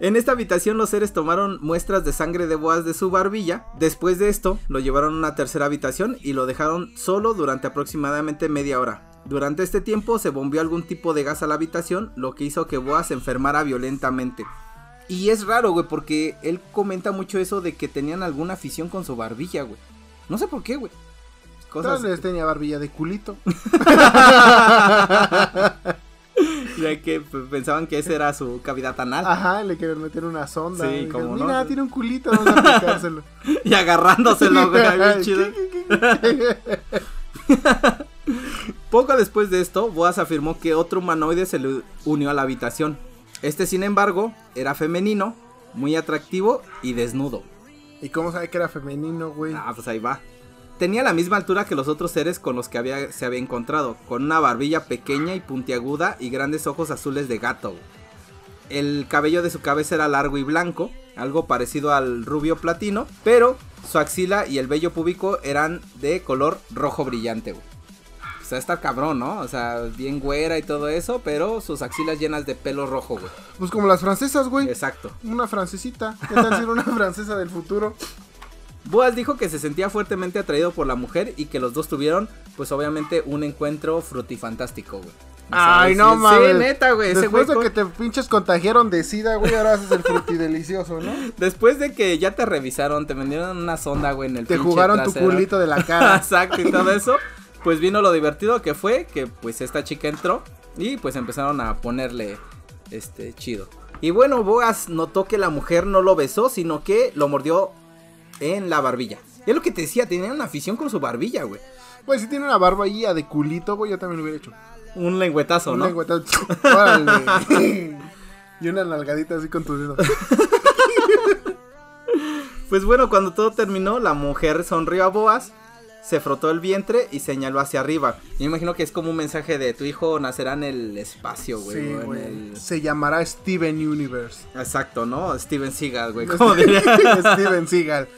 En esta habitación los seres tomaron muestras de sangre de Boas de su barbilla. Después de esto, lo llevaron a una tercera habitación y lo dejaron solo durante aproximadamente media hora. Durante este tiempo se bombeó algún tipo de gas a la habitación, lo que hizo que Boas se enfermara violentamente. Y es raro, güey, porque él comenta mucho eso de que tenían alguna afición con su barbilla, güey. No sé por qué, güey. Cosas Tal vez tenía barbilla de culito. ya que pensaban que esa era su cavidad anal. Ajá, le quieren meter una sonda. Sí, cómo no. Mira, tiene un culito, vamos a aplicárselo. Y agarrándoselo, güey, bien chido. Poco después de esto, Boas afirmó que otro humanoide se le unió a la habitación. Este, sin embargo, era femenino, muy atractivo y desnudo. ¿Y cómo sabe que era femenino, güey? Ah, pues ahí va. Tenía la misma altura que los otros seres con los que había, se había encontrado, con una barbilla pequeña y puntiaguda y grandes ojos azules de gato. El cabello de su cabeza era largo y blanco, algo parecido al rubio platino, pero su axila y el vello púbico eran de color rojo brillante, güey. O sea, está cabrón, ¿no? O sea, bien güera y todo eso, pero sus axilas llenas de pelo rojo, güey. Pues como las francesas, güey. Exacto. Una francesita. ¿Qué tal ser una francesa del futuro? Boas dijo que se sentía fuertemente atraído por la mujer y que los dos tuvieron, pues obviamente, un encuentro frutifantástico, güey. O sea, Ay, sí- no mames. Sí, neta, güey. Ese güey Después de que te pinches contagiaron de sida, güey, ahora haces el frutidelicioso, ¿no? Después de que ya te revisaron, te vendieron una sonda, güey, en el Te pinche jugaron tu culito de la cara. Exacto, y todo eso. Pues vino lo divertido que fue que pues esta chica entró y pues empezaron a ponerle este chido. Y bueno, Boas notó que la mujer no lo besó, sino que lo mordió en la barbilla. Y es lo que te decía, tenía una afición con su barbilla, güey. Güey, si tiene una barba ahí de culito, güey, yo también lo hubiera hecho. Un lengüetazo, Un ¿no? lengüetazo. Órale. y una nalgadita así con tu dedo. Pues bueno, cuando todo terminó, la mujer sonrió a Boas, se frotó el vientre y señaló hacia arriba. Yo me imagino que es como un mensaje de tu hijo nacerá en el espacio, güey. Sí, güey. el- Se llamará Steven Universe. Exacto, ¿no? Steven Seagal, güey. ¿Cómo diría? Steven Seagal.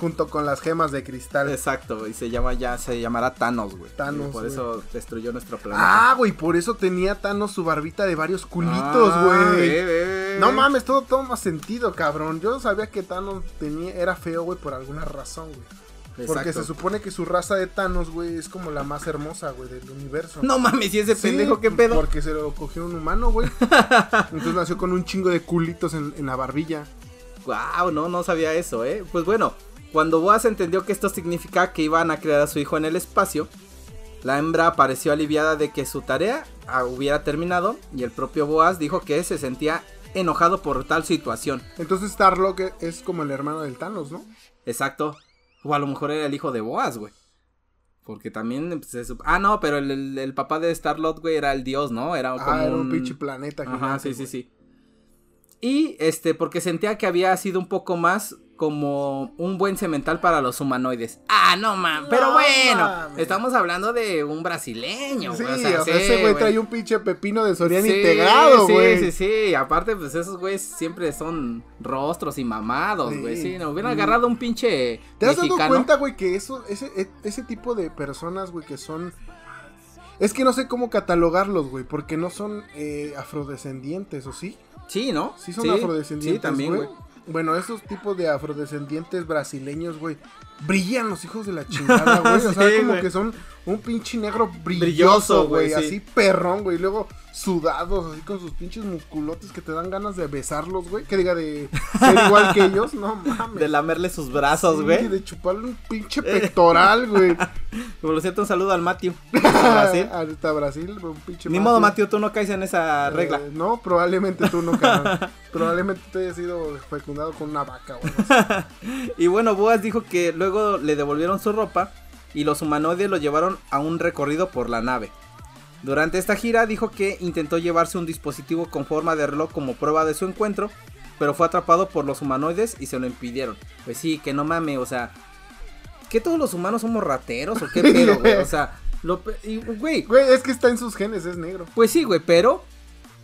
Junto con las gemas de cristal. Exacto, y se llama ya, se llamará Thanos, güey. Thanos, Y Por eso destruyó nuestro planeta. Ah, güey, por eso tenía Thanos su barbita de varios culitos, Ah, güey. No mames, todo toma sentido, cabrón. Yo sabía que Thanos tenía, era feo, güey, por alguna razón, güey. Porque se supone que su raza de Thanos, güey, es como la más hermosa, güey, del universo. No mames, y ese Sí, pendejo, ¿qué pedo? Porque se lo cogió un humano, güey. Entonces nació con un chingo de culitos en, en la barbilla. Wow, no, no sabía eso, ¿eh? Pues bueno, cuando Boas entendió que esto significa que iban a crear a su hijo en el espacio, la hembra pareció aliviada de que su tarea ah, hubiera terminado y el propio Boas dijo que se sentía enojado por tal situación. Entonces Starlock es como el hermano del Thanos, ¿no? Exacto. O a lo mejor era el hijo de Boas, güey. Porque también pues, se sup- Ah, no, pero el, el- el papá de Starlot, güey, era el dios, ¿no? Era como Ah, era un pinche planeta. Ajá, gigante, sí, sí, sí. Y este, porque sentía que había sido un poco más como un buen cemental para los humanoides. Ah, no mames. Pero No bueno, estamos hablando de un brasileño, Sí, güey. o sea, sí, ese güey trae un pinche pepino de Soriana Sí, integrado, sí, güey. Sí, sí, Aparte, pues esos güeyes siempre son rostros y mamados, Sí. güey. Sí, no hubieran Mm. agarrado un pinche ¿Te has mexicano. dado cuenta, güey, que eso, ese, e- ese tipo de personas, güey, que son... Es que no sé cómo catalogarlos, güey, porque no son eh, afrodescendientes, ¿o sí? Sí, ¿no? Sí son afrodescendientes, Sí, también, güey. Bueno, esos tipos de afrodescendientes brasileños, güey, brillan los hijos de la chingada, güey. O sea, como güey. que son un pinche negro Brilloso, güey, güey, sí. así perrón, güey. y Luego sudados, así con sus pinches musculotes que te dan ganas de besarlos, güey. Que diga de ser igual que ellos, no mames. De lamerle sus brazos, Sí, güey. de chuparle un pinche pectoral, güey. Por cierto, un saludo al Matthew. Brasil. Hasta Brasil, un pinche Ni modo, Matthew, tú no caes en esa regla. Eh, no, probablemente tú no, cabrón. probablemente tú hayas sido fecundado con una vaca, güey. Y bueno, Boas dijo que luego le devolvieron su ropa y los humanoides lo llevaron a un recorrido por la nave. Durante esta gira dijo que intentó llevarse un dispositivo con forma de reloj como prueba de su encuentro, pero fue atrapado por los humanoides y se lo impidieron. Pues sí, que no mame, o sea, ¿que todos los humanos somos rateros o qué pedo, güey? O sea, lo pe- y, güey, Güey, es que está en sus genes, es negro. pues sí, güey, pero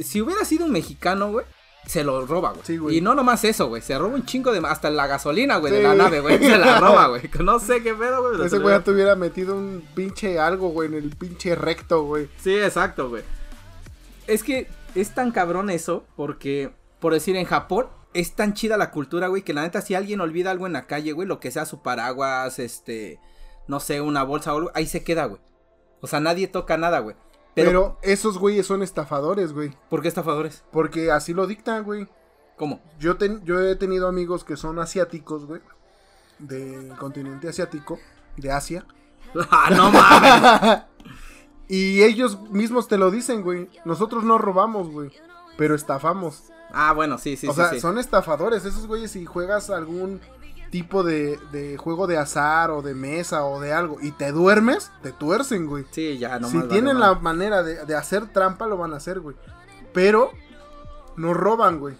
si hubiera sido un mexicano, güey, se lo roba, güey. Sí, y no nomás eso, güey, se roba un chingo de hasta la gasolina, güey, de la güey. nave, güey, se la roba, güey. No sé qué pedo, güey. Ese se güey te hubiera metido un pinche algo, güey, en el pinche recto, güey. Sí, exacto, güey. Es que es tan cabrón eso porque por decir en Japón es tan chida la cultura, güey, que la neta si alguien olvida algo en la calle, güey, lo que sea su paraguas, este, no sé, una bolsa o algo, ahí se queda, güey. O sea, nadie toca nada, güey. Pero, Pero, esos güeyes son estafadores, güey. ¿por qué estafadores? Porque así lo dictan, güey. ¿Cómo? Yo, ten- yo he tenido amigos que son asiáticos, güey. Del continente asiático, de Asia. ah, no mames. y ellos mismos te lo dicen, güey. Nosotros no robamos, güey. Pero estafamos. Ah, bueno, sí, sí, o sí, sea, sí. son estafadores. Esos güeyes, si juegas algún tipo de, de juego de azar o de mesa o de algo y te duermes, te tuercen, güey. Sí, ya, no si más tienen vale, la manera de, de hacer trampa, lo van a hacer, güey. Pero no roban, güey.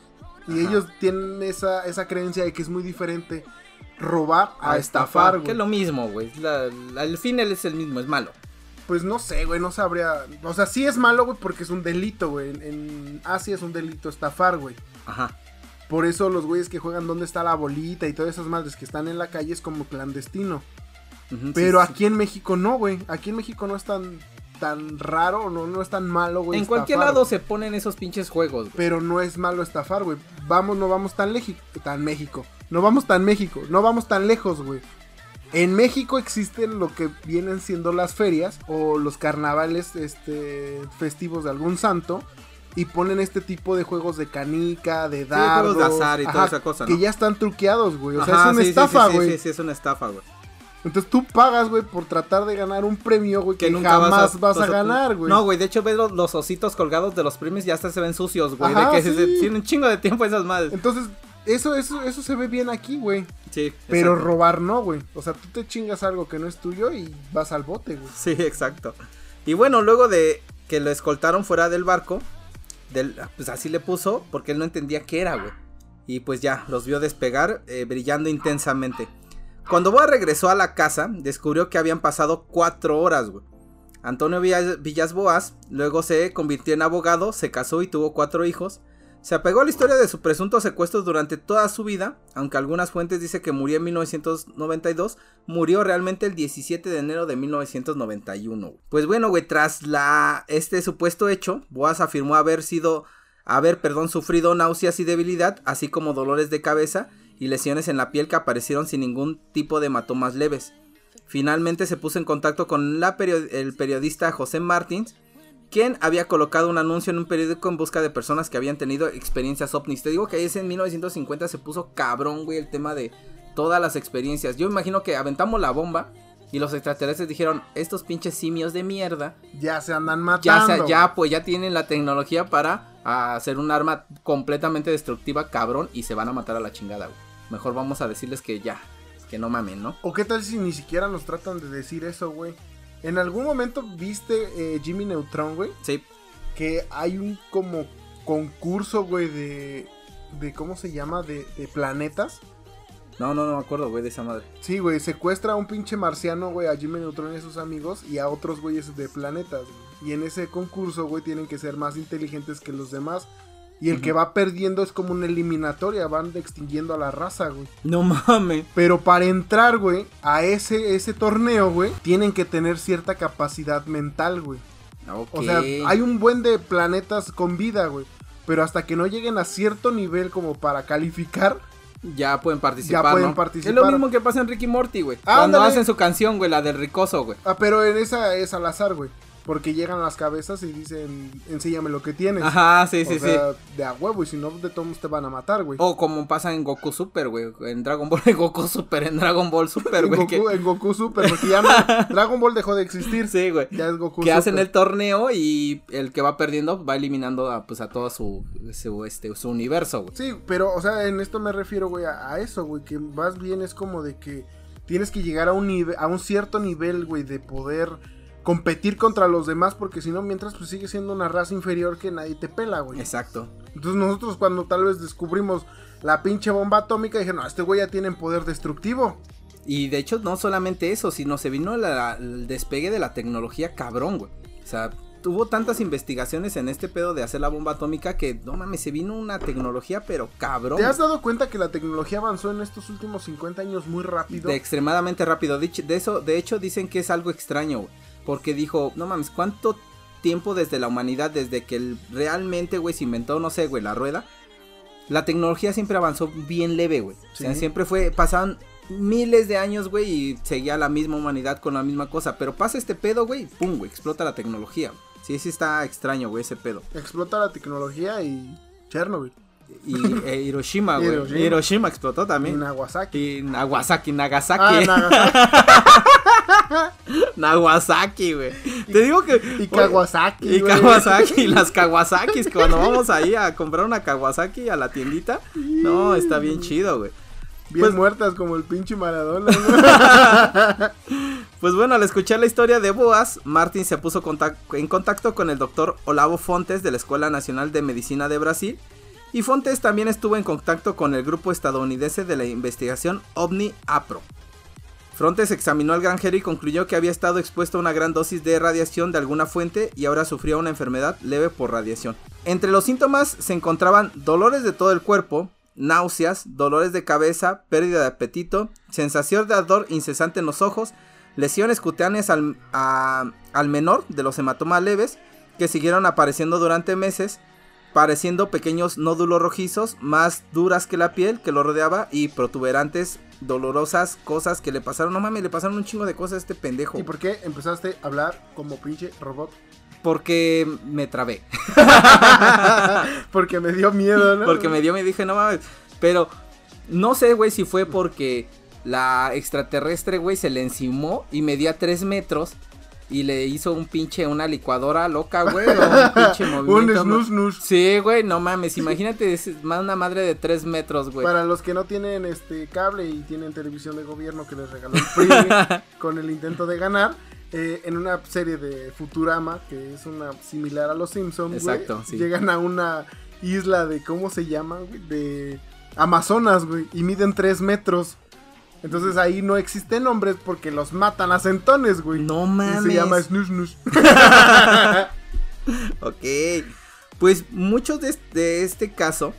Y Ajá. ellos tienen esa, esa creencia de que es muy diferente robar a, a estafar, Que güey. es lo mismo, güey. La- la- el fin es el mismo, es malo. Pues no sé, güey, no sabría. O sea, sí es malo, güey, porque es un delito, güey. En, en Asia es un delito estafar, güey. Ajá. Por eso los güeyes que juegan dónde está la bolita y todas esas madres que están en la calle es como clandestino. Pero sí, sí. aquí en México no, güey. Aquí en México no es tan, tan raro, no, no es tan malo, güey. En cualquier lado güey. se ponen esos pinches juegos, güey. Pero no es malo estafar, güey. Vamos, no vamos tan lejos. Tan México. No vamos tan México. No vamos tan lejos, güey. En México existen lo que vienen siendo las ferias o los carnavales este, festivos de algún santo. Y ponen este tipo de juegos de canica, de juegos dardos. de azar y toda esa cosa, ¿no? Que ya están truqueados, güey. O sea, Ajá, es una sí, sí, estafa, sí, sí, güey. Sí, sí, es una estafa, güey. Entonces tú pagas, güey, por tratar de ganar un premio, güey, que, nunca jamás vas a, ganar, güey. No, güey, de hecho ves los, los ositos colgados de los premios y hasta se ven sucios, güey. Ajá, de que sí. se- tienen un chingo de tiempo esas madres. Entonces, eso, eso, eso se ve bien aquí, güey. Sí, Pero exacto. robar no, güey. O sea, tú te chingas algo que no es tuyo y vas al bote, güey. Sí, exacto. Y bueno, luego de que lo escoltaron fuera del barco, pues así le puso, porque él no entendía qué era, güey. Y pues ya, los vio despegar, eh, brillando intensamente. Cuando Boa regresó a la casa, descubrió que habían pasado cuatro horas, güey. Antonio Villas, Villas Boas luego se convirtió en abogado, se casó y tuvo cuatro hijos. Se apegó a la historia de su presunto secuestro durante toda su vida, aunque algunas fuentes dicen que murió en 1992, murió realmente el 17 de enero de 1991. Pues bueno, güey, tras este supuesto hecho, Boas afirmó haber sido haber, perdón, sufrido náuseas y debilidad, así como dolores de cabeza y lesiones en la piel que aparecieron sin ningún tipo de hematomas leves. Finalmente se puso en contacto con el periodista José Martins, quien había colocado un anuncio en un periódico en busca de personas que habían tenido experiencias ovnis. Te digo que ese en 1950 se puso cabrón, güey, el tema de todas las experiencias. Yo imagino que aventamos la bomba y los extraterrestres dijeron, estos pinches simios de mierda, Ya se andan ya, matando. se- ya pues ya tienen la tecnología para ah, hacer un arma completamente destructiva, cabrón, y se van a matar a la chingada, güey. Mejor vamos a decirles que ya, que no mamen, ¿no? ¿O qué tal si ni siquiera nos tratan de decir eso, güey? En algún momento viste eh, Jimmy Neutron, güey, Sí, que hay un como concurso, güey, de, de ¿cómo se llama? De, de planetas. no, no, no me acuerdo, güey, de esa madre. Sí, güey, secuestra a un pinche marciano, güey, a Jimmy Neutron y a sus amigos y a otros güeyes de planetas. Y en ese concurso, güey, tienen que ser más inteligentes que los demás. Y el que va perdiendo es como una eliminatoria, van extinguiendo a la raza, güey. No mames. Pero para entrar, güey, a ese, ese torneo, güey, tienen que tener cierta capacidad mental, güey. O sea, hay un buen de planetas con vida, güey. Pero hasta que no lleguen a cierto nivel como para calificar, Ya pueden participar. Ya pueden ¿no? participar. Es lo mismo que pasa en Ricky Morty, güey. Cuando Ándale. hacen su canción, güey, la del ricoso, güey. Ah, pero en esa es al azar, güey. Porque llegan las cabezas y dicen, enséñame lo que tienes. Ajá, sí, sí, o sí. sea, de a huevo, y si no, de todos te van a matar, güey. O como pasa en Goku Super, güey. En Dragon Ball, en Goku Super, en Dragon Ball Super, en, güey. Goku, que- en Goku Super, porque ya no, Dragon Ball dejó de existir. Sí, güey. Ya es Goku Que hacen Super. el torneo y el que va perdiendo va eliminando a, pues, a todo su, su, este, su universo, güey. Sí, pero, o sea, en esto me refiero, güey, a, a eso, güey, que más bien es como de que tienes que llegar a un nivel, a un cierto nivel, güey, de poder competir contra los demás, porque si no, mientras pues sigue siendo una raza inferior que nadie te pela, güey. Exacto. Entonces nosotros cuando tal vez descubrimos la pinche bomba atómica, dije, no, este güey ya tiene poder destructivo. Y de hecho, no solamente eso, sino se vino la- el despegue de la tecnología cabrón, güey. O sea, tuvo tantas investigaciones en este pedo de hacer la bomba atómica que, no mames, se vino una tecnología, pero cabrón. ¿Te has dado cuenta que la tecnología avanzó en estos últimos 50 años muy rápido? De extremadamente rápido. De eso, de hecho, dicen que es algo extraño, güey. Porque dijo, no mames, ¿cuánto tiempo desde la humanidad, desde que el- realmente, güey, se inventó, no sé, güey, la rueda? La tecnología siempre avanzó bien leve, güey. O sea, Sí. siempre fue, pasaban miles de años, güey, y seguía la misma humanidad con la misma cosa. Pero pasa este pedo, güey, y pum, güey, explota la tecnología. Sí, sí está extraño, güey, ese pedo. Explota la tecnología y Chernobyl. Y eh, Hiroshima, güey. Hiroshima. Hiroshima. explotó Y también. Nagasaki. Y Nagasaki, Nagasaki. Ah, Nagasaki. Nagasaki, güey. Te digo que. Y Kawasaki. Y. Kawasaki, las Kawasakis. Cuando vamos ahí a comprar una Kawasaki a la tiendita. No, está bien chido, güey. Bien Pues- muertas como el pinche Maradona. ¿no? Pues bueno, al escuchar la historia de Boas, Martin se puso en contacto con el doctor Olavo Fontes de la Escuela Nacional de Medicina de Brasil. Y Fontes también estuvo en contacto con el grupo estadounidense de la investigación OVNI APRO. Fontes examinó al granjero y concluyó que había estado expuesto a una gran dosis de radiación de alguna fuente y ahora sufría una enfermedad leve por radiación. Entre los síntomas se encontraban dolores de todo el cuerpo, náuseas, dolores de cabeza, pérdida de apetito, sensación de ardor incesante en los ojos, lesiones cutáneas al, al menor de los hematomas leves que siguieron apareciendo durante meses, pareciendo pequeños nódulos rojizos más duras que la piel que lo rodeaba y protuberantes dolorosas cosas que le pasaron. No mames, le pasaron un chingo de cosas a este pendejo. ¿Y por qué empezaste a hablar como pinche robot? Porque me trabé. porque me dio miedo, ¿no? Porque me dio miedo y dije, no mames. Pero no sé, güey, si fue porque la extraterrestre, güey, se le encimó y medía 3 metros y le hizo un pinche, una licuadora loca, güey, o un pinche movimiento. un snus, snus. Sí, güey, no mames, imagínate, es una madre de tres metros, güey. Para los que no tienen este cable y tienen televisión de gobierno que les regaló el PRI con el intento de ganar, eh, en una serie de Futurama, que es una similar a los Simpsons, Exacto, sí. llegan a una isla de, ¿cómo se llama? Güey? De Amazonas, güey, y miden tres metros. Entonces ahí no existen hombres porque los matan a centones, güey. No mames. Y se llama Snus Snus. ok. Pues muchos de, este caso,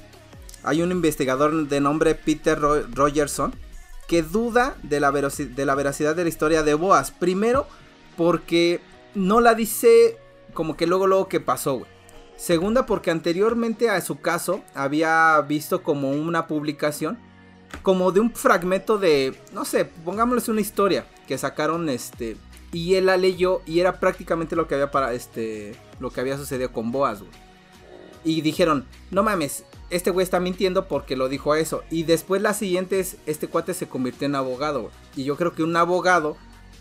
hay un investigador de nombre Peter Rogerson que duda de la, de la veracidad de la historia de Boas. Primero, porque no la dice como que luego luego que pasó, güey. Segunda, porque anteriormente a su caso había visto como una publicación como de un fragmento de, no sé, pongámosle una historia que sacaron este y él la leyó y era prácticamente lo que había para este lo que había sucedido con Boas. Y dijeron, "No mames, este güey está mintiendo porque lo dijo eso." Y después la siguiente es este cuate se convirtió en abogado. Y yo creo que un abogado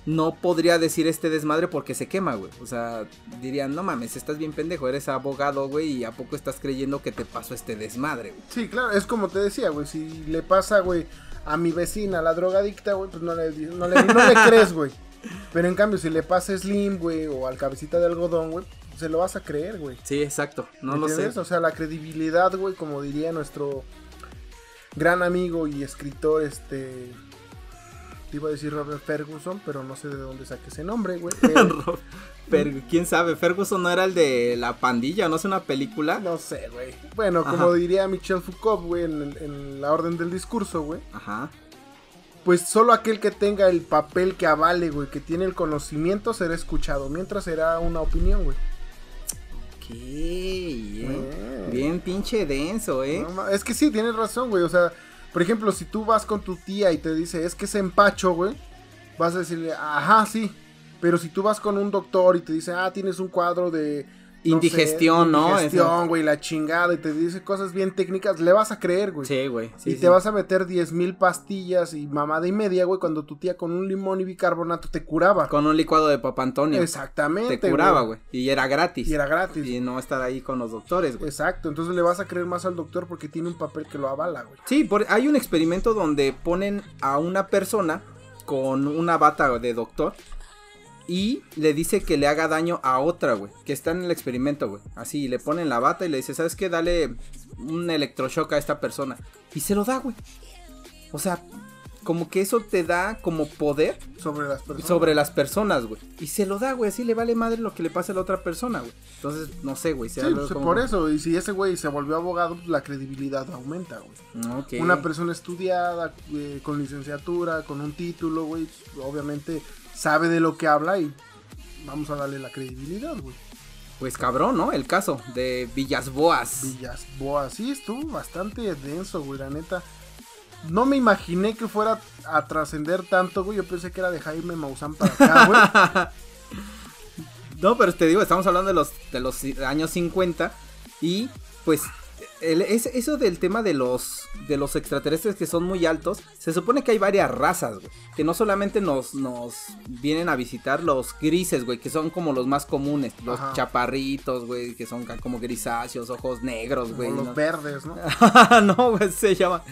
no podría decir este desmadre porque se quema, güey. O sea, dirían, no mames, estás bien pendejo, eres abogado, güey, y a poco estás creyendo que te pasó este desmadre, güey. Sí, claro, es como te decía, güey, si le pasa, güey, a mi vecina, la drogadicta, güey, pues no le, no le, crees, güey. Pero en cambio, si le pasa a Slim, güey, o al cabecita de algodón, güey, se lo vas a creer, güey. Sí, exacto, no lo sé. O sea, la credibilidad, güey, como diría nuestro gran amigo y escritor, este te iba a decir Robert Ferguson, pero no sé de dónde saque ese nombre, güey. Pero, ¿Quién sabe? Ferguson no era el de La Pandilla, ¿no es una película? No sé, güey. Bueno, como diría Michel Foucault, güey, en, la orden del discurso, güey. Ajá. Pues solo aquel que tenga el papel que avale, güey, que tiene el conocimiento será escuchado, mientras será una opinión, güey. Ok, eh. bien pinche denso, eh. es que sí, tienes razón, güey, o sea por ejemplo, si tú vas con tu tía y te dice, es que es empacho, güey, vas a decirle, ajá, sí. Pero si tú vas con un doctor y te dice, ah, tienes un cuadro de indigestión, ¿no? Indigestión, güey, la chingada, y te dice cosas bien técnicas, le vas a creer, güey. Sí, güey. y te vas a meter diez mil pastillas y mamada y media, güey, cuando tu tía con un limón y bicarbonato te curaba. Con un licuado de Papa Antonio. Exactamente. Te curaba, güey. Y era gratis. Y era gratis. Y no estar ahí con los doctores, güey. Exacto, entonces le vas a creer más al doctor porque tiene un papel que lo avala, güey. Sí, hay un experimento donde ponen a una persona con una bata de doctor y le dice que le haga daño a otra, güey, que está en el experimento, güey. Así, le ponen la bata y le dice, ¿sabes qué? Dale un electroshock a esta persona. Y se lo da, güey. O sea, como que eso te da como poder sobre las personas. Sobre las personas, güey. Y se lo da, güey. Así le vale madre lo que le pase a la otra persona, güey. Entonces, no sé, güey. Sí, pues, por eso. Y si ese güey se volvió abogado, pues la credibilidad aumenta, güey. Una persona estudiada, eh, con licenciatura, con un título, güey. Obviamente sabe de lo que habla y vamos a darle la credibilidad, güey. Pues cabrón, ¿no? El caso de Villas Boas. Villas Boas, sí, estuvo bastante denso, güey, la neta. No me imaginé que fuera a trascender tanto, güey. Yo pensé que era de Jaime Maussan para acá, güey. no, pero te digo, estamos hablando de los, de los años 50 y pues eso del tema de los, de los extraterrestres que son muy altos, se supone que hay varias razas, güey. Que no solamente nos, nos vienen a visitar los grises, güey, que son como los más comunes. Los chaparritos, güey, que son como grisáceos, ojos negros, güey. los verdes, ¿no? no, güey, se llama.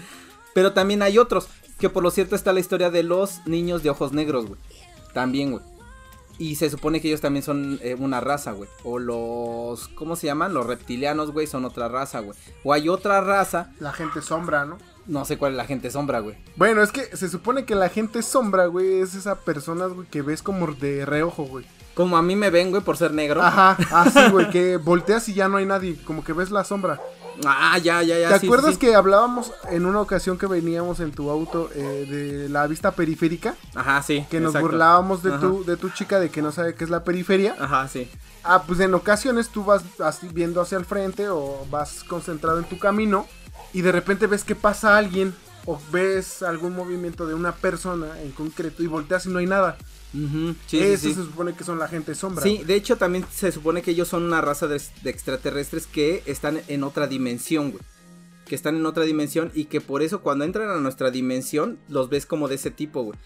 Pero también hay otros, que por lo cierto está la historia de los niños de ojos negros, güey. También, güey. Y se supone que ellos también son eh, una raza, güey. O los. ¿Cómo se llaman? Los reptilianos, güey, son otra raza, güey. O hay otra raza. La gente sombra, ¿no? No sé cuál es la gente sombra, güey. Bueno, es que se supone que la gente sombra, güey, es esa persona, güey, que ves como de reojo, güey. Como a mí me ven, güey, por ser negro. Ajá, así, güey, que volteas y ya no hay nadie, como que ves la sombra. Ah, ya, ya, ya. ¿Te sí, acuerdas sí. que hablábamos en una ocasión que veníamos en tu auto eh, de la vista periférica? Ajá, sí. Que nos exacto. burlábamos de Ajá. tu, de tu chica de que no sabe qué es la periferia. Ajá, sí. Ah, pues en ocasiones tú vas así viendo hacia el frente o vas concentrado en tu camino y de repente ves que pasa alguien o ves algún movimiento de una persona en concreto y volteas y no hay nada. Sí, Eso sí. se supone que son la gente sombra. Sí, de hecho también se supone que ellos son una raza de, de extraterrestres que están en otra dimensión, güey. Que están en otra dimensión y que por eso cuando entran a nuestra dimensión los ves como de ese tipo, güey.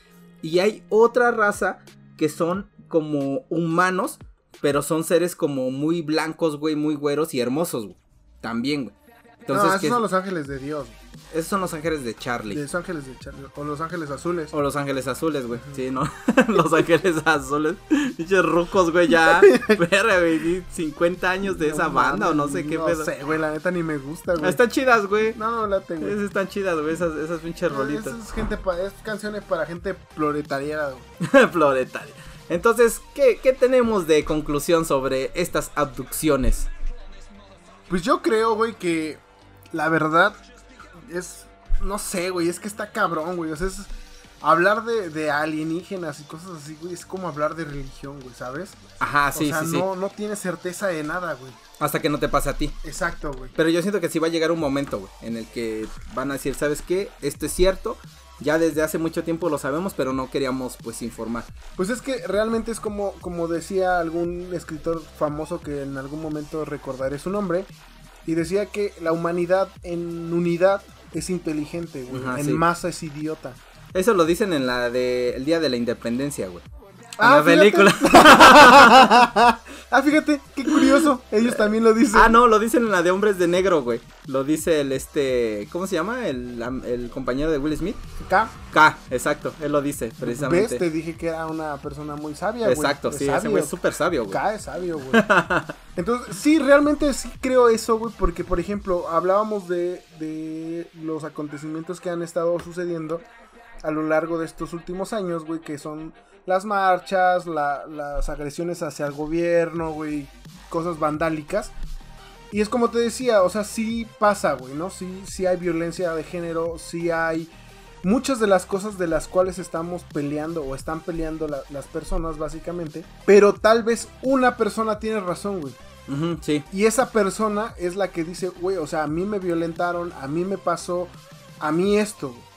Y hay otra raza que son como humanos, pero son seres como muy blancos, güey, muy güeros y hermosos, güey. También, güey. Entonces, no, esos que son los ángeles de Dios. Esos son los ángeles de Charlie. Los ángeles de Charlie. O los ángeles azules. O los ángeles azules, güey. Sí, ¿no? los ángeles azules. Pinches rucos, güey, ya. Verga, güey. 50 años de esa No banda o no sé qué no pedo. sé, güey, la neta ni me gusta, güey. Están chidas, güey. No, no, late, güey. Esas están chidas, güey. Esas, esas pinches rolitas. Esa es gente pa- es canciones para gente proletariada, güey. Floretaria. Entonces, ¿qué, ¿qué tenemos de conclusión sobre estas abducciones? Pues yo creo, güey, que la verdad es. No sé, güey, es que está cabrón, güey. O sea, es. Hablar de, de alienígenas y cosas así, güey, es como hablar de religión, güey, ¿sabes? Ajá, sí, o sea, sí, sí. no, no tienes certeza de nada, güey. Hasta que no te pase a ti. Exacto, güey. Pero yo siento que sí va a llegar un momento, güey, en el que van a decir, ¿sabes qué? Esto es cierto. Ya desde hace mucho tiempo lo sabemos, pero no queríamos, pues, informar. Pues es que realmente es como, como decía algún escritor famoso que en algún momento recordaré su nombre. Y decía que la humanidad en unidad es inteligente, güey. Ajá, en sí. masa es idiota. Eso lo dicen en la de El Día de la Independencia, güey. En Ah, la fíjate. película. ah, fíjate, qué curioso. Ellos también lo dicen. ah, no, lo dicen en la de Hombres de Negro, güey. Lo dice el este, ¿cómo se llama? El, el compañero de Will Smith. Acá, K, exacto, él lo dice, precisamente. ves, te dije que era una persona muy sabia, güey. Exacto, Es sí, ese güey es súper sabio, güey. K es sabio, güey. Entonces, sí, realmente sí creo eso, güey, porque, por ejemplo, hablábamos de, de los acontecimientos que han estado sucediendo a lo largo de estos últimos años, güey, que son las marchas, la- las agresiones hacia el gobierno, güey, cosas vandálicas. Y es como te decía, o sea, sí pasa, güey, ¿no? Sí, sí hay violencia de género, sí hay muchas de las cosas de las cuales estamos peleando o están peleando la- las personas, básicamente. Pero tal vez una persona tiene razón, güey. Sí, Y esa persona es la que dice, güey, o sea, a mí me violentaron, a mí me pasó, a mí esto. güey".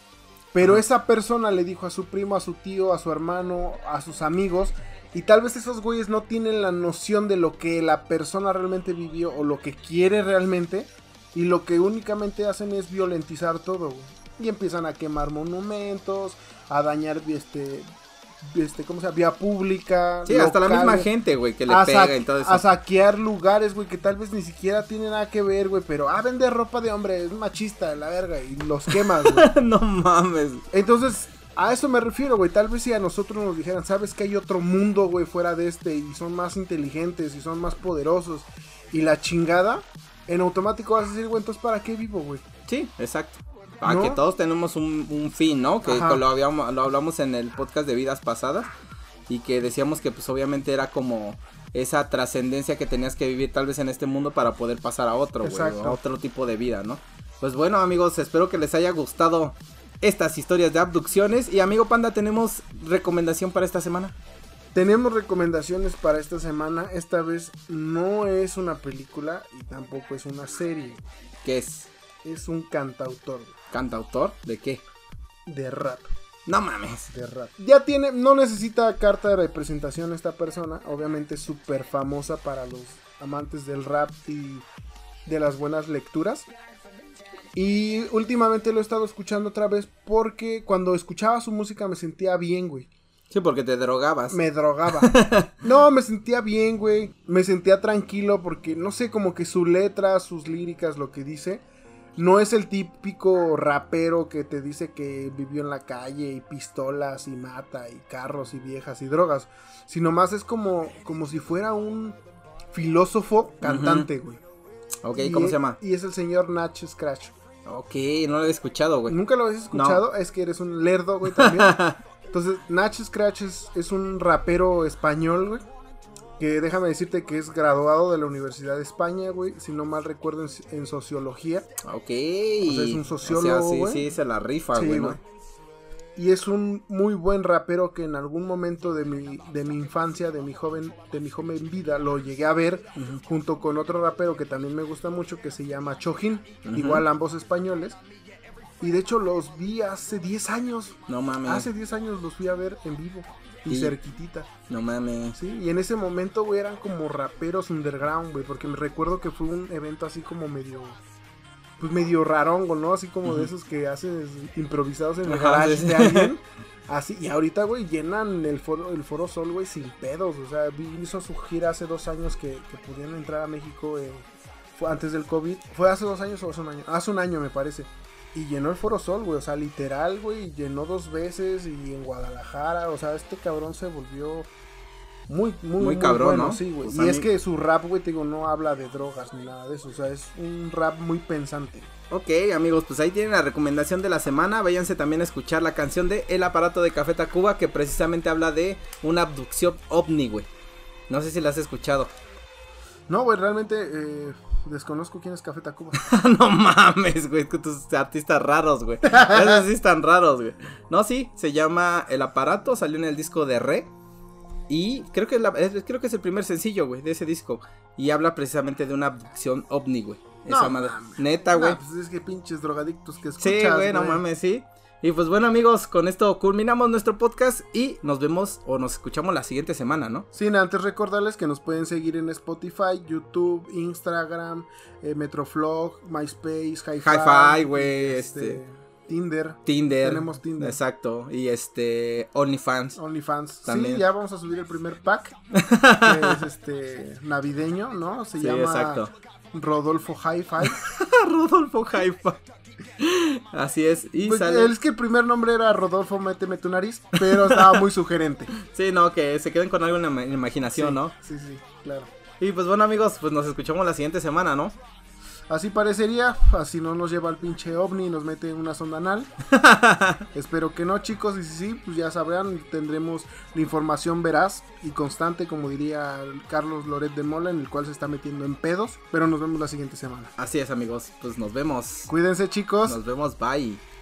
Pero esa persona le dijo a su primo, a su tío, a su hermano, a sus amigos. Y tal vez esos güeyes no tienen la noción de lo que la persona realmente vivió o lo que quiere realmente. Y lo que únicamente hacen es violentizar todo, güey. Y empiezan a quemar monumentos, a dañar este, este ¿cómo se llama? Vía pública. sí, hasta la misma gente, güey, que le pega y todo eso. a saquear lugares, güey, que tal vez ni siquiera tienen nada que ver, güey, pero ah, vende ropa de hombre, es machista, la verga, y los quemas, güey. no mames. Entonces, a eso me refiero, güey, tal vez si a nosotros nos dijeran, sabes que hay otro mundo, güey, fuera de este, y son más inteligentes, y son más poderosos, y la chingada, en automático vas a decir, güey, entonces, ¿para qué vivo, güey? Sí, exacto. Para ¿No? que todos tenemos un, un fin, ¿no? Que lo, habíamos, lo hablamos en el podcast de vidas pasadas y que decíamos que pues obviamente era como esa trascendencia que tenías que vivir tal vez en este mundo para poder pasar a otro, a otro tipo de vida, ¿no? Pues bueno, amigos, espero que les haya gustado estas historias de abducciones y amigo Panda, tenemos recomendación para esta semana. Tenemos recomendaciones para esta semana, esta vez no es una película y tampoco es una serie, ¿Qué es? es un cantautor ¿Cantautor? ¿De qué? de rap. No mames. de rap. Ya tiene, no necesita carta de representación esta persona, obviamente súper famosa para los amantes del rap y de las buenas lecturas. Y últimamente lo he estado escuchando otra vez porque cuando escuchaba su música me sentía bien, güey. Sí, porque te drogabas. Me drogaba. No, me sentía bien, güey. Me sentía tranquilo porque, no sé, como que su letra, sus líricas, lo que dice, no es el típico rapero que te dice que vivió en la calle y pistolas y mata y carros y viejas y drogas. Sino más es como, como si fuera un filósofo cantante, güey. Ok, Y ¿cómo e- se llama? Y es el señor Nach Scratch. Ok, no lo he escuchado, güey. ¿Nunca lo habías escuchado? Es que eres un lerdo, güey, también. Entonces, Nach Scratch es, es un rapero español, güey. Que déjame decirte que es graduado de la Universidad de España, güey. Si no mal recuerdo, en, en sociología. Ok. O sea, es un sociólogo, O sea, sí, güey. sí, se la rifa, Sí, güey, ¿no? güey. Y es un muy buen rapero que en algún momento de mi, de mi infancia, de mi joven, de mi joven vida, lo llegué a ver junto con otro rapero que también me gusta mucho, que se llama Chojin, igual ambos españoles. Y de hecho los vi hace 10 años. No mames. Hace 10 años los fui a ver en vivo. Y Y- cerquitita. No mames. Sí, y en ese momento, güey, eran como raperos underground, güey, porque me recuerdo que fue un evento así como medio, pues medio rarongo, ¿no? Así como de esos que haces improvisados en el Ajá, garage sí, de sí. alguien. Así, y ahorita, güey, llenan el foro, el foro Sol, güey, sin pedos. O sea, vi- hizo su gira hace dos años que, que pudieron entrar a México eh, fue antes del COVID. ¿Fue hace dos años o hace un año? Hace un año, me parece. Y llenó el Foro Sol, güey. O sea, literal, güey. Llenó dos veces y en Guadalajara. O sea, este cabrón se volvió muy, muy, Muy cabrón, bueno, ¿no? Sí, güey. Y es que su rap, güey, te digo, no habla de drogas ni nada de eso. O sea, es un rap muy pensante. Ok, amigos, pues ahí tienen la recomendación de la semana. Váyanse también a escuchar la canción de El aparato de Café Tacuba, que precisamente habla de una abducción ovni, güey. No sé si la has escuchado. No, güey, realmente eh, desconozco quién es Café Tacuba. no mames, güey, con tus artistas raros, güey. Esos sí están raros, güey. No, sí, se llama El aparato, salió en el disco de Re. Y creo que, es la- es, creo que es el primer sencillo, güey, de ese disco. Y habla precisamente de una abducción ovni, güey. No Esa madre. mames. Neta, güey. Ah, pues es que pinches drogadictos que escuchas, Sí, güey, no mames, sí. Y pues bueno, amigos, con esto culminamos nuestro podcast y nos vemos o nos escuchamos la siguiente semana, ¿no? Sin antes recordarles que nos pueden seguir en Spotify, YouTube, Instagram, eh, Metroflog, MySpace, Hi-Fi, Hi-Fi, güey, este- Tinder, Tinder. Tenemos Tinder. Exacto. Y este, OnlyFans. OnlyFans. También. Sí, ya vamos a subir el primer pack, que es este navideño, ¿no? Se Sí, llama exacto. Rodolfo Hi-Fi. Rodolfo Jaifa. Así es. Y Pues, sale. es que el primer nombre era Rodolfo Méteme tu nariz, pero estaba muy sugerente. Sí, no, que se queden con algo en la ima- imaginación, Sí, ¿no? Sí, sí, claro. Y pues bueno, amigos, pues nos escuchamos la siguiente semana, ¿no? Así parecería, así no nos lleva el pinche ovni y nos mete en una sonda anal. Espero que no, chicos, y si sí, pues ya sabrán, tendremos la información veraz y constante, como diría Carlos Loret de Mola, en el cual se está metiendo en pedos, pero nos vemos la siguiente semana. Así es, amigos. Pues nos vemos. Cuídense, chicos. Nos vemos. Bye.